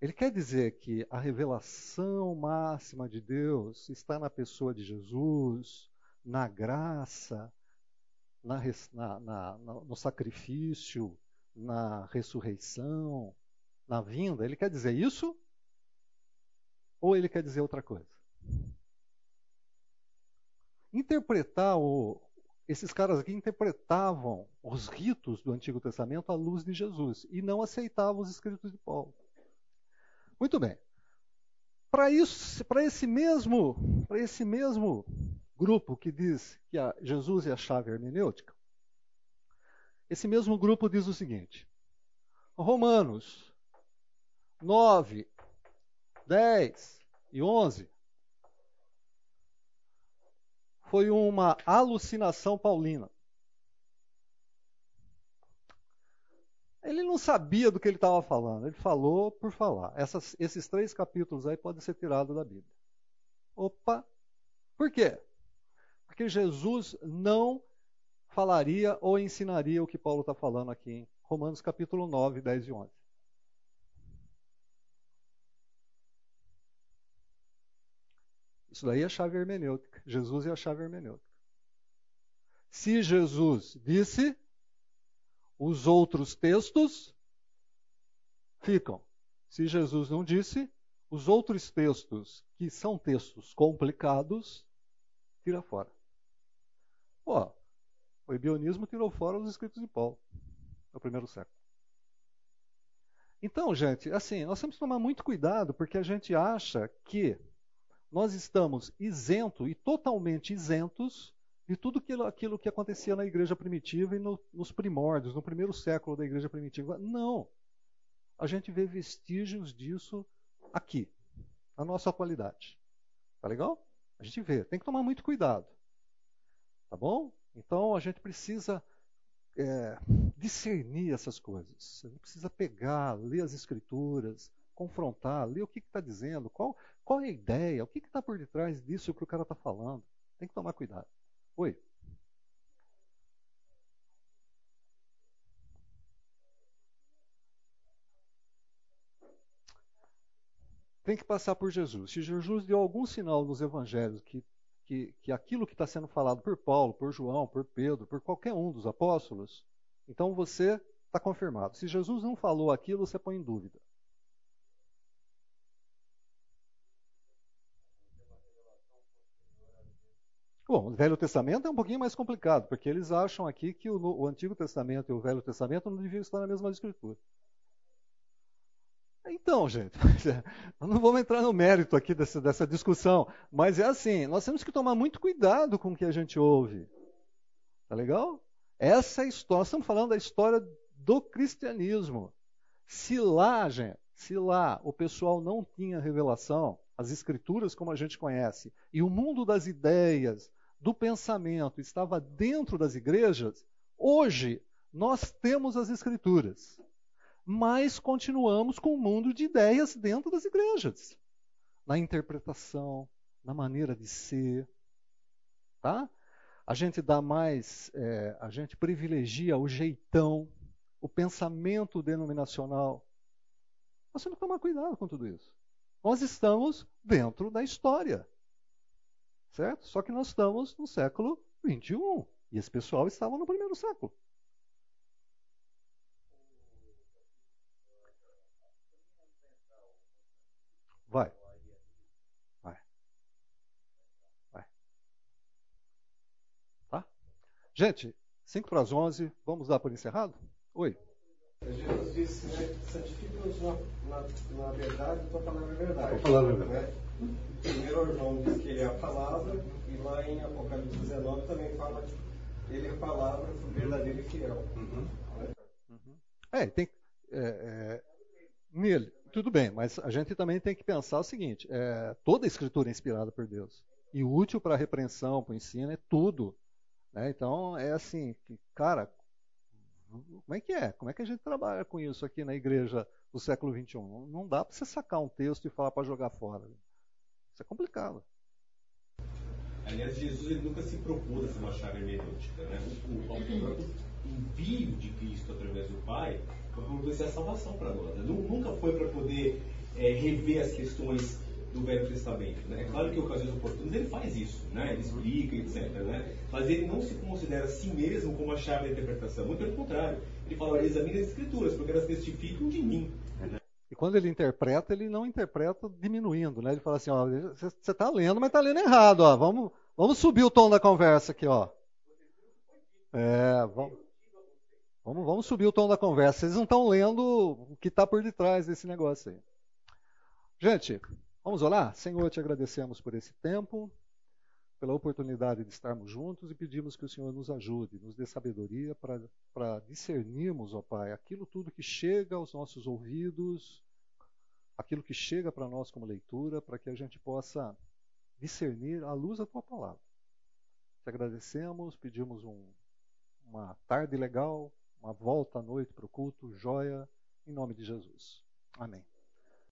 S1: Ele quer dizer que a revelação máxima de Deus está na pessoa de Jesus, na graça, na, na, na, no sacrifício, na ressurreição, na vinda, ele quer dizer isso? Ou ele quer dizer outra coisa? Interpretar o, esses caras aqui interpretavam os ritos do Antigo Testamento à luz de Jesus e não aceitavam os escritos de Paulo. Muito bem. Para isso, para esse mesmo, para esse mesmo grupo que diz que Jesus é a chave hermenêutica, esse mesmo grupo diz o seguinte: Romanos 9, 10 e 11 foi uma alucinação paulina. Ele não sabia do que ele estava falando, ele falou por falar. Essas, esses três capítulos aí podem ser tirados da Bíblia. Opa! Por quê? Porque Jesus não falaria ou ensinaria o que Paulo está falando aqui em Romanos capítulo 9, 10 e 11. Isso daí é a chave hermenêutica. Jesus é a chave hermenêutica. Se Jesus disse, os outros textos ficam. Se Jesus não disse, os outros textos, que são textos complicados, tira fora. Ó, o ebionismo tirou fora os escritos de Paulo, no primeiro século. Então, gente, assim, nós temos que tomar muito cuidado, porque a gente acha que nós estamos isentos e totalmente isentos de tudo aquilo, aquilo que acontecia na igreja primitiva e no, nos primórdios, no primeiro século da igreja primitiva. Não. A gente vê vestígios disso aqui, na nossa atualidade. Tá legal? A gente vê. Tem que tomar muito cuidado. Tá bom? Então a gente precisa é, discernir essas coisas. A gente precisa pegar, ler as escrituras, confrontar, ler o que está dizendo, qual, qual é a ideia, o que está por detrás disso que o cara está falando. Tem que tomar cuidado. Oi. Tem que passar por Jesus. Se Jesus deu algum sinal nos evangelhos que, que, que aquilo que está sendo falado por Paulo, por João, por Pedro, por qualquer um dos apóstolos, então você está confirmado. Se Jesus não falou aquilo, você põe em dúvida. Bom, o Velho Testamento é um pouquinho mais complicado, porque eles acham aqui que o, o Antigo Testamento e o Velho Testamento não deviam estar na mesma escritura. Então, gente, não vamos entrar no mérito aqui dessa, dessa, discussão, mas é assim, nós temos que tomar muito cuidado com o que a gente ouve. Tá legal? Essa é a história, estamos falando da história do cristianismo. Se lá, gente, se lá o pessoal não tinha revelação, as escrituras como a gente conhece, e o mundo das ideias, do pensamento estava dentro das igrejas, hoje nós temos as escrituras, mas continuamos com o um mundo de ideias dentro das igrejas, na interpretação, na maneira de ser, tá? A gente dá mais, é, a gente privilegia o jeitão, o pensamento denominacional. Nós temos que tomar cuidado com tudo isso. Nós estamos dentro da história. Certo? Só que nós estamos no século 21 e esse pessoal estava no primeiro século. Gente, 5 para as 11, vamos dar por encerrado? Oi.
S4: Jesus disse, né, santifica-nos na, na, na, verdade, tua palavra é verdade.
S1: A palavra é verdade.
S4: Né? Primeiro João diz que ele é a palavra, e lá em Apocalipse 19 também fala que ele é a palavra verdadeira e fiel. Uhum.
S1: Uhum. É, tem é, é, nele, tudo bem, mas a gente também tem que pensar o seguinte: é, toda a escritura é inspirada por Deus e útil para a repreensão, para o ensino, é tudo. Né? Então é assim, que, cara, como é que é? Como é que a gente trabalha com isso aqui na igreja do século XXI? Não dá para você sacar um texto e falar para jogar fora. Isso é complicado.
S7: Aliás, Jesus ele nunca se propôs a ser uma chave hermenêutica. Né? O, o, envio de Cristo através do Pai foi para oferecer a salvação para nós. Né? Nunca foi para poder é, rever as questões do Velho Testamento. Né? É claro que ocasiões oportunas ele faz isso, né? ele explica, etc. Né? Mas ele não se considera a si mesmo como a chave da interpretação. Muito pelo contrário. Ele fala, examine as escrituras, porque elas testificam de mim.
S1: E quando ele interpreta, ele não interpreta diminuindo, né? Ele fala assim, ó, você está lendo, mas está lendo errado, ó. Vamos, vamos subir o tom da conversa aqui, ó. É, vamos, vamos, vamos subir o tom da conversa. Vocês não estão lendo o que está por detrás desse negócio aí. Gente, vamos orar? Senhor, te agradecemos por esse tempo, pela oportunidade de estarmos juntos e pedimos que o Senhor nos ajude, nos dê sabedoria para discernirmos, ó Pai, aquilo tudo que chega aos nossos ouvidos, aquilo que chega para nós como leitura, para que a gente possa discernir à luz da tua palavra. Te agradecemos, pedimos um, uma tarde legal, uma volta à noite para o culto, joia, em nome de Jesus. Amém.